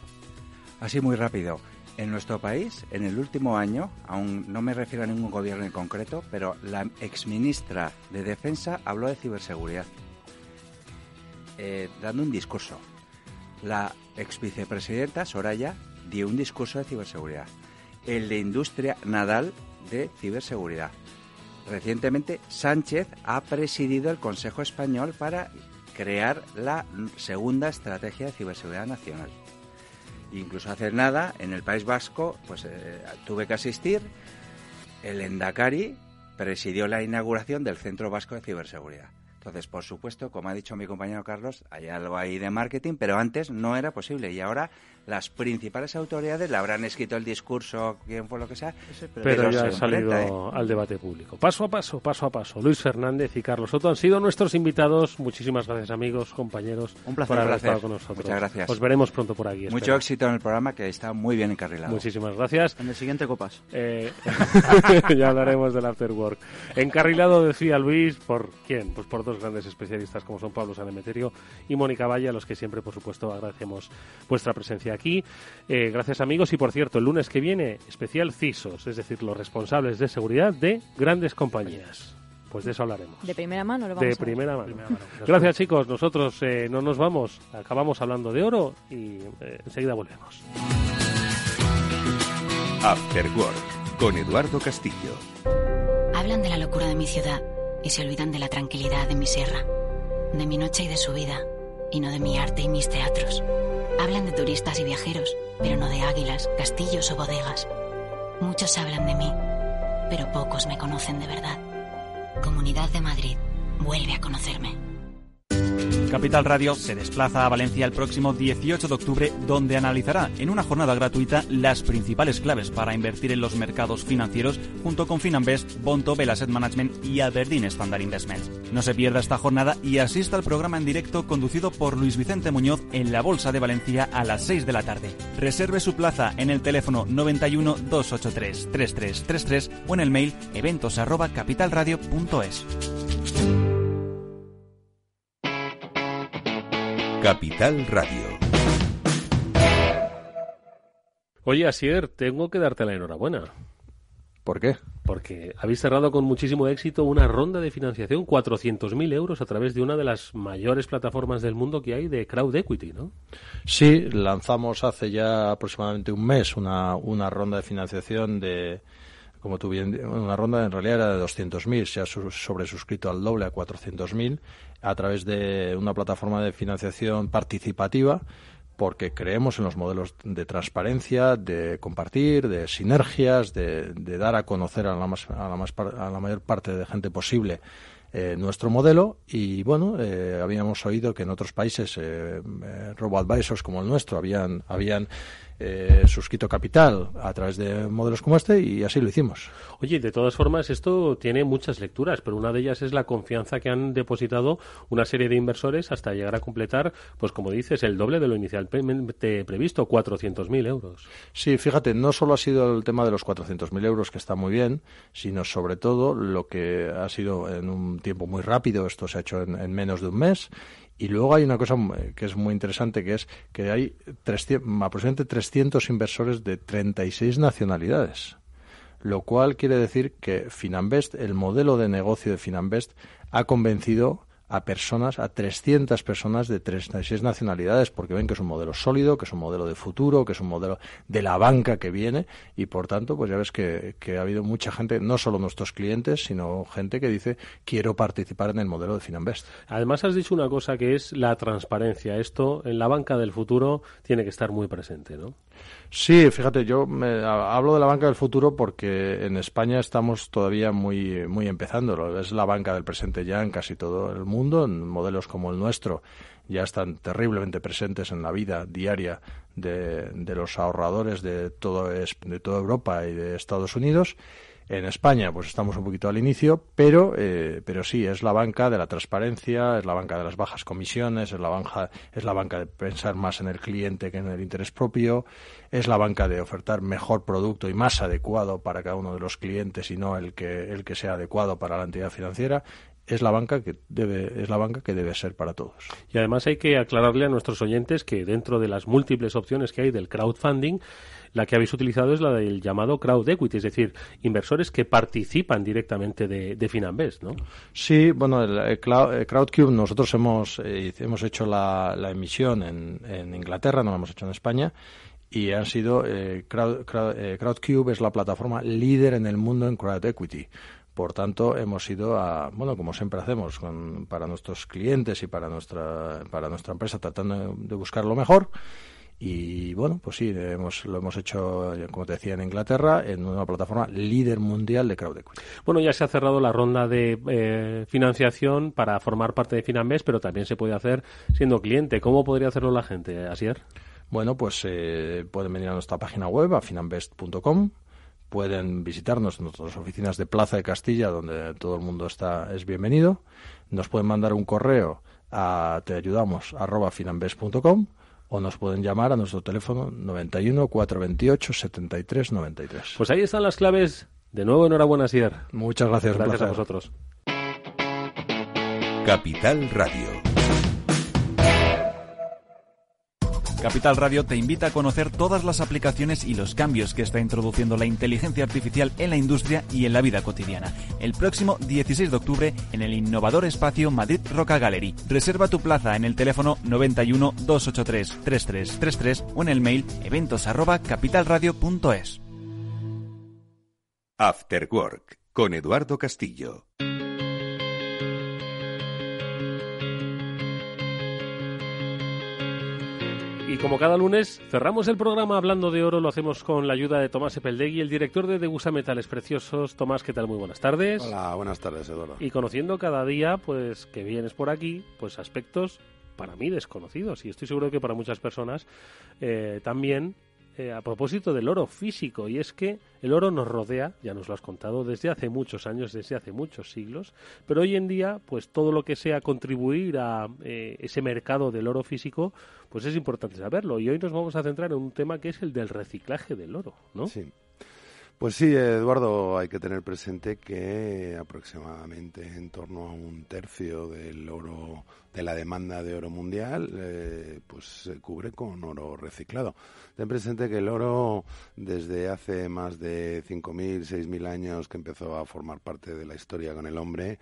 [SPEAKER 14] Así muy rápido. En nuestro país, en el último año, aún no me refiero a ningún gobierno en concreto, pero la exministra de Defensa habló de ciberseguridad, eh, dando un discurso. La ex vicepresidenta Soraya dio un discurso de ciberseguridad. El de Industria Nadal de ciberseguridad. Recientemente, Sánchez ha presidido el Consejo Español para crear la segunda estrategia de ciberseguridad nacional. Incluso hace nada, en el País Vasco, pues eh, tuve que asistir. El Endacari presidió la inauguración del Centro Vasco de Ciberseguridad. Entonces, por supuesto, como ha dicho mi compañero Carlos, hay algo ahí de marketing, pero antes no era posible y ahora las principales autoridades le habrán escrito el discurso, quién fue lo que sea,
[SPEAKER 2] pero, ya ha salido ¿eh? al debate público. Paso a paso, paso a paso. Luis Fernández y Carlos Soto han sido nuestros invitados. Muchísimas gracias, amigos, compañeros,
[SPEAKER 14] Un placer,
[SPEAKER 2] por haber
[SPEAKER 14] estado
[SPEAKER 2] con nosotros.
[SPEAKER 14] Muchas gracias.
[SPEAKER 2] Os veremos pronto por aquí.
[SPEAKER 14] Mucho éxito en el programa que está muy bien encarrilado.
[SPEAKER 2] Muchísimas gracias.
[SPEAKER 15] En el siguiente Copas.
[SPEAKER 2] Eh, ya hablaremos del After Work. Encarrilado, decía Luis, ¿por quién? Pues por dos grandes especialistas como son Pablo Sanemeterio y Mónica Valle, a los que siempre, por supuesto, agradecemos vuestra presencia aquí. Eh, gracias, amigos. Y por cierto, el lunes que viene, especial CISOs, es decir, los responsables de seguridad de grandes compañías. Pues de eso hablaremos.
[SPEAKER 4] De primera mano lo vamos
[SPEAKER 2] De primera mano. Gracias, chicos. Nosotros eh, no nos vamos. Acabamos hablando de oro y eh, enseguida volvemos.
[SPEAKER 1] After Work, con Eduardo Castillo.
[SPEAKER 16] Hablan de la locura de mi ciudad y se olvidan de la tranquilidad de mi sierra, de mi noche y de su vida, y no de mi arte y mis teatros. Hablan de turistas y viajeros, pero no de águilas, castillos o bodegas. Muchos hablan de mí, pero pocos me conocen de verdad. Comunidad de Madrid, vuelve a conocerme.
[SPEAKER 11] Capital Radio se desplaza a Valencia el próximo 18 de octubre, donde analizará en una jornada gratuita las principales claves para invertir en los mercados financieros junto con Finanbest, Bonto, Asset Management y Aberdeen Standard Investments. No se pierda esta jornada y asista al programa en directo conducido por Luis Vicente Muñoz en la Bolsa de Valencia a las 6 de la tarde. Reserve su plaza en el teléfono 91 283 3333 o en el mail eventos@capitalradio.es.
[SPEAKER 1] Capital Radio.
[SPEAKER 2] Oye, Asier, tengo que darte la enhorabuena.
[SPEAKER 14] ¿Por qué?
[SPEAKER 2] Porque habéis cerrado con muchísimo éxito una ronda de financiación, 400.000 euros, a través de una de las mayores plataformas del mundo que hay de crowd equity, ¿no?
[SPEAKER 17] Sí, lanzamos hace ya aproximadamente un mes una, una ronda de financiación de, como tú bien, una ronda en realidad era de 200.000, se ha sobresuscrito al doble a 400.000 a través de una plataforma de financiación participativa porque creemos en los modelos de transparencia, de compartir, de sinergias, de, dar a conocer a la, más, a, la más, a la mayor parte de gente posible eh, nuestro modelo. Y bueno eh, habíamos oído que en otros países eh, eh robo advisors como el nuestro habían habían eh, suscrito capital a través de modelos como este y así lo hicimos.
[SPEAKER 2] Oye, de todas formas, esto tiene muchas lecturas, pero una de ellas es la confianza que han depositado una serie de inversores hasta llegar a completar, pues como dices, el doble de lo inicialmente previsto, 400.000 euros.
[SPEAKER 17] Sí, fíjate, no solo ha sido el tema de los 400.000 euros, que está muy bien, sino sobre todo lo que ha sido en un tiempo muy rápido, esto se ha hecho en, en menos de un mes, y luego hay una cosa que es muy interesante, que es que hay 300, aproximadamente 300 inversores de 36 nacionalidades, lo cual quiere decir que Finanbest, el modelo de negocio de Finanbest, ha convencido a personas, a 300 personas de 36 nacionalidades, porque ven que es un modelo sólido, que es un modelo de futuro, que es un modelo de la banca que viene, y por tanto, pues ya ves que, ha habido mucha gente, no solo nuestros clientes, sino gente que dice, quiero participar en el modelo de Finanbest.
[SPEAKER 2] Además, has dicho una cosa que es la transparencia. Esto en la banca del futuro tiene que estar muy presente, ¿no?
[SPEAKER 17] Sí, fíjate, yo me, hablo de la banca del futuro porque en España estamos todavía muy, muy empezando. Es la banca del presente ya en casi todo el mundo, en modelos como el nuestro ya están terriblemente presentes en la vida diaria de, de los ahorradores de, todo, de toda Europa y de Estados Unidos. En España, pues estamos un poquito al inicio, pero, eh, pero sí, es la banca de la transparencia, es la banca de las bajas comisiones, es la, banca, es la banca de pensar más en el cliente que en el interés propio, es la banca de ofertar mejor producto y más adecuado para cada uno de los clientes y no el que, el que sea adecuado para la entidad financiera es la banca que debe es la banca que debe ser para todos.
[SPEAKER 2] Y además hay que aclararle a nuestros oyentes que dentro de las múltiples opciones que hay del crowdfunding la que habéis utilizado es la del llamado crowd equity, es decir, inversores que participan directamente de, de ¿no?
[SPEAKER 17] Sí, bueno, el, Crowdcube nosotros hemos, eh, hemos hecho la, emisión en, en, Inglaterra, no la hemos hecho en España, y han sido, eh, eh, Crowdcube es la plataforma líder en el mundo en crowd equity. Por tanto, hemos ido a, bueno, como siempre hacemos con, para nuestros clientes y para nuestra, para nuestra empresa, tratando de buscar lo mejor y bueno, pues sí, hemos, lo hemos hecho, como te decía, en Inglaterra, en una plataforma líder mundial de crowd equity.
[SPEAKER 2] Bueno, ya se ha cerrado la ronda de eh, financiación para formar parte de Finambest, pero también se puede hacer siendo cliente. ¿Cómo podría hacerlo la gente, Asier?
[SPEAKER 17] Bueno, pues eh, pueden venir a nuestra página web, a finambest.com. Pueden visitarnos en nuestras oficinas de Plaza de Castilla, donde todo el mundo está es bienvenido. Nos pueden mandar un correo a teayudamos arroba finambest.com o nos pueden llamar a nuestro teléfono 91 428 73 93.
[SPEAKER 2] Pues ahí están las claves. De nuevo, enhorabuena, Sier.
[SPEAKER 17] Muchas gracias.
[SPEAKER 2] Gracias a vosotros.
[SPEAKER 1] Capital Radio.
[SPEAKER 11] Capital Radio te invita a conocer todas las aplicaciones y los cambios que está introduciendo la inteligencia artificial en la industria y en la vida cotidiana. El próximo 16 de octubre en el innovador espacio Madrid Roca Gallery. Reserva tu plaza en el teléfono 91 283 3333 o en el mail eventos@capitalradio.es.
[SPEAKER 1] After Work con Eduardo Castillo.
[SPEAKER 2] Y como cada lunes cerramos el programa hablando de oro, lo hacemos con la ayuda de Tomás Epeldegui, el director de Degusa Metales Preciosos. Tomás, ¿qué tal? Muy buenas tardes.
[SPEAKER 18] Hola, buenas tardes, Eduardo.
[SPEAKER 2] Y conociendo cada día, pues que vienes por aquí, pues aspectos para mí desconocidos y estoy seguro que para muchas personas eh, también eh, a propósito del oro físico, y es que el oro nos rodea, ya nos lo has contado, desde hace muchos años, desde hace muchos siglos, pero hoy en día, pues todo lo que sea contribuir a eh, ese mercado del oro físico, pues es importante saberlo. Y hoy nos vamos a centrar en un tema que es el del reciclaje del oro, ¿no?
[SPEAKER 18] Sí. Pues sí, Eduardo, hay que tener presente que aproximadamente en torno a un tercio del oro, de la demanda de oro mundial, eh, pues se cubre con oro reciclado. Ten presente que el oro, desde hace más de 5.000, 6.000 años que empezó a formar parte de la historia con el hombre,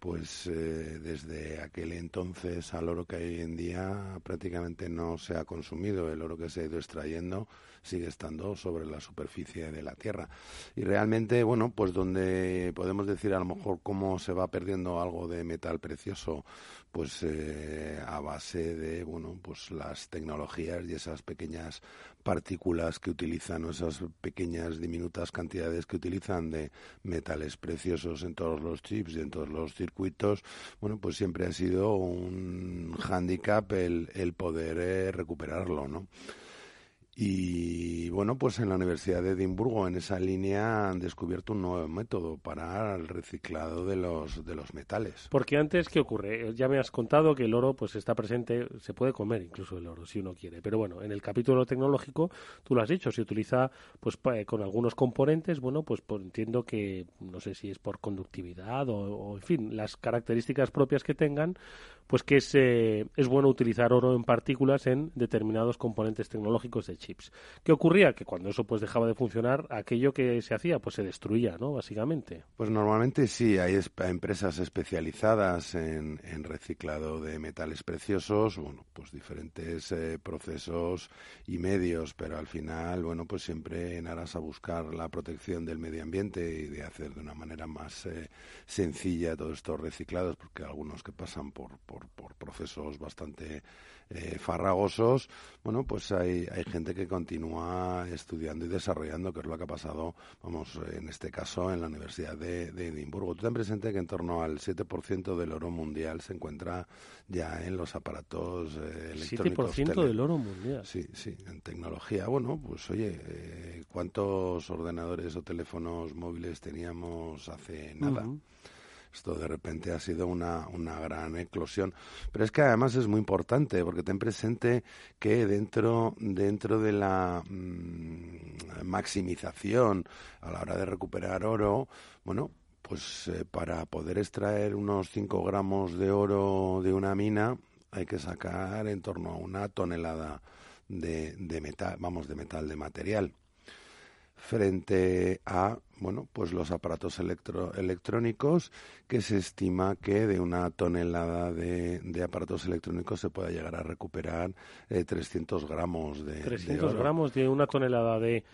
[SPEAKER 18] pues eh, desde aquel entonces al oro que hay hoy en día prácticamente no se ha consumido. El oro que se ha ido extrayendo sigue estando sobre la superficie de la Tierra. Y realmente, bueno, pues donde podemos decir a lo mejor cómo se va perdiendo algo de metal precioso, pues eh, a base de, bueno, pues las tecnologías y esas pequeñas partículas que utilizan, o esas pequeñas diminutas cantidades que utilizan de metales preciosos en todos los chips y en todos los circuitos, bueno, pues siempre ha sido un hándicap el, el poder eh, recuperarlo, ¿no? Y bueno, pues en la Universidad de Edimburgo, en esa línea, han descubierto un nuevo método para el reciclado de los, de los metales.
[SPEAKER 2] Porque antes, ¿qué ocurre? Ya me has contado que el oro pues está presente, se puede comer incluso el oro si uno quiere. Pero bueno, en el capítulo tecnológico, tú lo has dicho, se utiliza pues con algunos componentes, bueno, pues entiendo que no sé si es por conductividad o, en fin, las características propias que tengan, pues que es, eh, es bueno utilizar oro en partículas en determinados componentes tecnológicos de chips. ¿Qué ocurría? Que cuando eso pues dejaba de funcionar, aquello que se hacía pues se destruía, ¿no? Básicamente.
[SPEAKER 18] Pues normalmente sí, hay empresas especializadas en, reciclado de metales preciosos, bueno, pues diferentes eh, procesos y medios, pero al final, bueno, pues siempre en aras a buscar la protección del medio ambiente y de hacer de una manera más eh, sencilla todos estos reciclados, porque algunos que pasan por por, procesos bastante eh, farragosos, bueno, pues hay, hay gente que continúa estudiando y desarrollando, que es lo que ha pasado, vamos, en este caso en la Universidad de, Edimburgo. Tú ten presente que en torno al 7% del oro mundial se encuentra ya en los aparatos eh, electrónicos.
[SPEAKER 2] 7% del oro mundial.
[SPEAKER 18] Sí, sí, en tecnología. Bueno, pues oye, eh, ¿cuántos ordenadores o teléfonos móviles teníamos hace nada? Esto de repente ha sido una, una gran eclosión. Pero es que además es muy importante, porque ten presente que dentro, dentro de la mm, maximización a la hora de recuperar oro, bueno, pues eh, para poder extraer unos 5 gramos de oro de una mina hay que sacar en torno a una tonelada de, de metal, vamos, de metal, de material frente a bueno, pues los aparatos electro, electrónicos, que se estima que de una tonelada de, de aparatos electrónicos se pueda llegar a recuperar eh, 300 gramos de
[SPEAKER 2] 300 gramos de una tonelada de,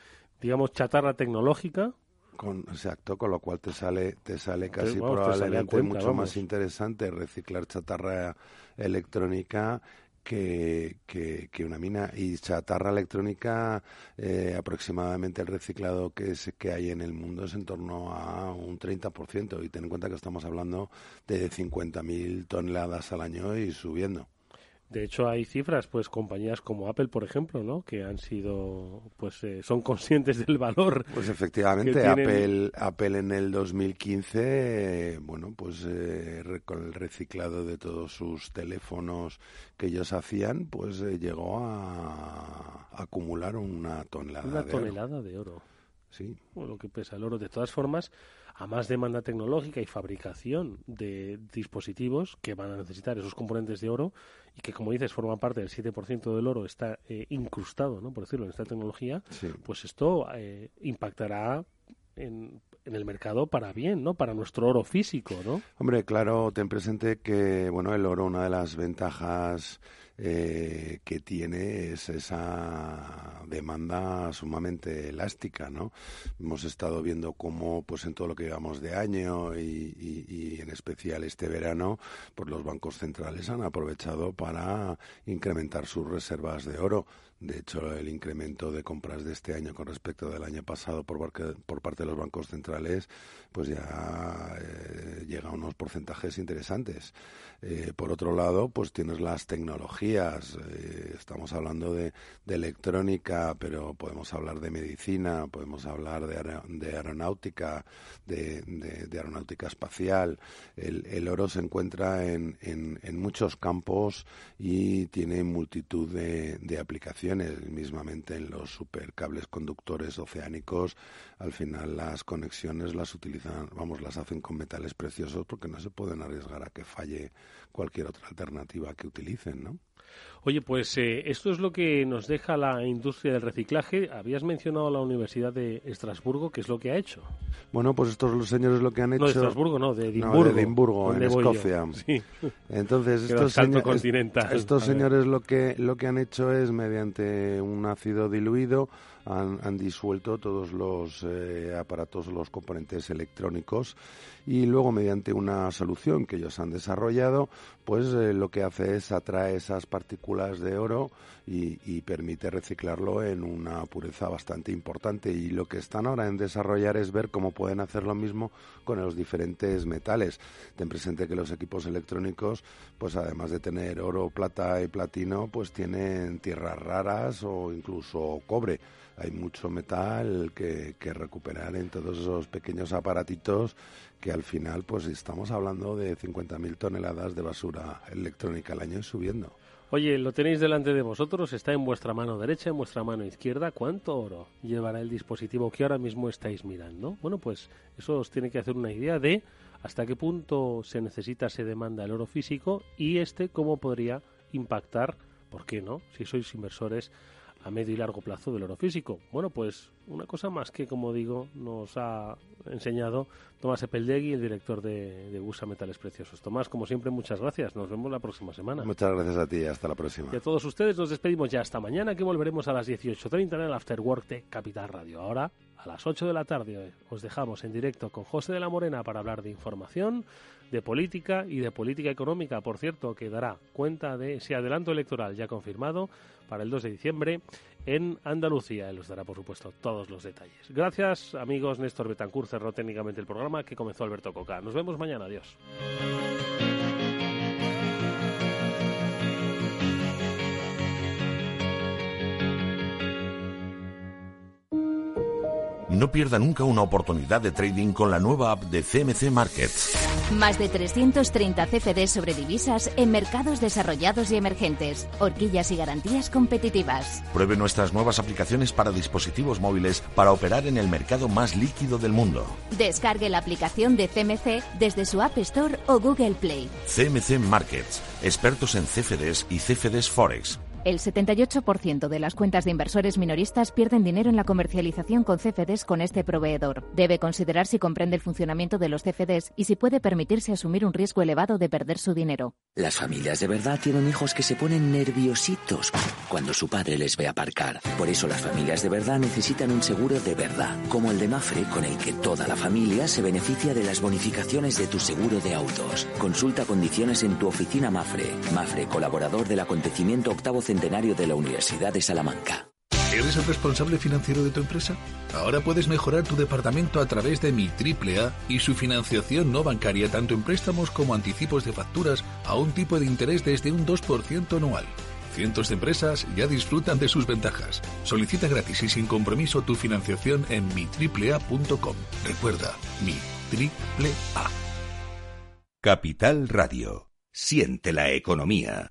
[SPEAKER 2] digamos, chatarra tecnológica.
[SPEAKER 18] Con, exacto, con lo cual te sale, te sale casi probablemente mucho más interesante reciclar chatarra electrónica que, que, una mina. Y chatarra electrónica, eh, aproximadamente el reciclado que, es, que hay en el mundo es en torno a un 30%. Y ten en cuenta que estamos hablando de 50.000 toneladas al año y subiendo.
[SPEAKER 2] De hecho, hay cifras, pues compañías como Apple, por ejemplo, ¿no? Que han sido, pues, eh, son conscientes del valor.
[SPEAKER 18] Pues efectivamente, Apple, Apple en el 2015, bueno, pues eh, con el reciclado de todos sus teléfonos que ellos hacían, pues eh, llegó a, acumular una tonelada.
[SPEAKER 2] Una tonelada de oro.
[SPEAKER 18] Sí.
[SPEAKER 2] lo que pesa el oro. De todas formas, a más demanda tecnológica y fabricación de dispositivos que van a necesitar esos componentes de oro y que, como dices, forman parte del 7% del oro, está eh, incrustado, ¿no? por decirlo, en esta tecnología, pues esto eh, impactará en, en, el mercado para bien, ¿no? Para nuestro oro físico, ¿no?
[SPEAKER 18] Hombre, claro, ten presente que, bueno, el oro, una de las ventajas eh, que tiene es esa demanda sumamente elástica, ¿no? Hemos estado viendo cómo, pues en todo lo que llevamos de año y, en especial este verano, pues los bancos centrales han aprovechado para incrementar sus reservas de oro. De hecho, el incremento de compras de este año con respecto del año pasado por, por parte de los bancos centrales, pues ya eh, llega a unos porcentajes interesantes. Eh, por otro lado, pues tienes las tecnologías. Eh, estamos hablando de, electrónica, pero podemos hablar de medicina, podemos hablar de, aeronáutica, de, aeronáutica espacial. El, oro se encuentra en, en, muchos campos y tiene multitud de aplicaciones mismamente en los supercables conductores oceánicos, al final las conexiones las utilizan, vamos, las hacen con metales preciosos porque no se pueden arriesgar a que falle cualquier otra alternativa que utilicen, ¿no?
[SPEAKER 2] Oye, pues eh, esto es lo que nos deja la industria del reciclaje. Habías mencionado la Universidad de Estrasburgo, ¿qué es lo que ha hecho?
[SPEAKER 18] Bueno, pues estos los señores lo que han hecho... No,
[SPEAKER 2] de Estrasburgo, no, de Edimburgo.
[SPEAKER 18] de Edimburgo, en Escocia. Sí. Entonces, estos, estos señores lo que, lo que han hecho es, mediante un ácido diluido, han, disuelto todos los eh, aparatos, los componentes electrónicos y luego mediante una solución que ellos han desarrollado, pues eh, lo que hace es atrae esas partículas de oro y, permite reciclarlo en una pureza bastante importante y lo que están ahora en desarrollar es ver cómo pueden hacer lo mismo con los diferentes metales. Ten presente que los equipos electrónicos, pues además de tener oro, plata y platino, pues tienen tierras raras o incluso cobre hay mucho metal que, recuperar en todos esos pequeños aparatitos que al final pues estamos hablando de 50.000 toneladas de basura electrónica al año y subiendo.
[SPEAKER 2] Oye, lo tenéis delante de vosotros, está en vuestra mano derecha, en vuestra mano izquierda. ¿Cuánto oro llevará el dispositivo que ahora mismo estáis mirando? Bueno, pues eso os tiene que hacer una idea de hasta qué punto se necesita, se demanda el oro físico y este cómo podría impactar, ¿por qué no? Si sois inversores a medio y largo plazo del oro físico. Bueno, pues una cosa más que, como digo, nos ha enseñado Tomás Epeldegui, el director de, de USA Metales Preciosos. Tomás, como siempre, muchas gracias. Nos vemos la próxima semana.
[SPEAKER 18] Muchas gracias a ti. Hasta la próxima.
[SPEAKER 2] Y a todos ustedes nos despedimos ya hasta mañana, que volveremos a las 18.30 en el After Work de Capital Radio. Ahora, a las 8 de la tarde, os dejamos en directo con José de la Morena para hablar de información, de política y de política económica. Por cierto, que dará cuenta de ese adelanto electoral ya confirmado para el 2 de diciembre en Andalucía. Él os dará, por supuesto, todos los detalles. Gracias, amigos. Néstor Betancur cerró técnicamente el programa que comenzó Alberto Coca. Nos vemos mañana. Adiós.
[SPEAKER 19] No pierda nunca una oportunidad de trading con la nueva app de CMC Markets.
[SPEAKER 20] Más de 330 CFDs sobre divisas en mercados desarrollados y emergentes, horquillas y garantías competitivas.
[SPEAKER 19] Pruebe nuestras nuevas aplicaciones para dispositivos móviles para operar en el mercado más líquido del mundo.
[SPEAKER 20] Descargue la aplicación de CMC desde su App Store o Google Play.
[SPEAKER 19] CMC Markets, expertos en CFDs y CFDs Forex.
[SPEAKER 20] El 78% de las cuentas de inversores minoristas pierden dinero en la comercialización con CFDs con este proveedor. Debe considerar si comprende el funcionamiento de los CFDs y si puede permitirse asumir un riesgo elevado de perder su dinero.
[SPEAKER 21] Las familias de verdad tienen hijos que se ponen nerviositos cuando su padre les ve aparcar. Por eso las familias de verdad necesitan un seguro de verdad, como el de Mafre, con el que toda la familia se beneficia de las bonificaciones de tu seguro de autos. Consulta condiciones en tu oficina Mafre. Mafre, colaborador del acontecimiento octavo centenario de la Universidad de Salamanca.
[SPEAKER 22] ¿Eres el responsable financiero de tu empresa? Ahora puedes mejorar tu departamento a través de mi AAA y su financiación no bancaria tanto en préstamos como anticipos de facturas a un tipo de interés desde un 2% anual. Cientos de empresas ya disfrutan de sus ventajas. Solicita gratis y sin compromiso tu financiación en mitriplea.com. Recuerda, mi AAA.
[SPEAKER 1] Capital Radio. Siente la economía.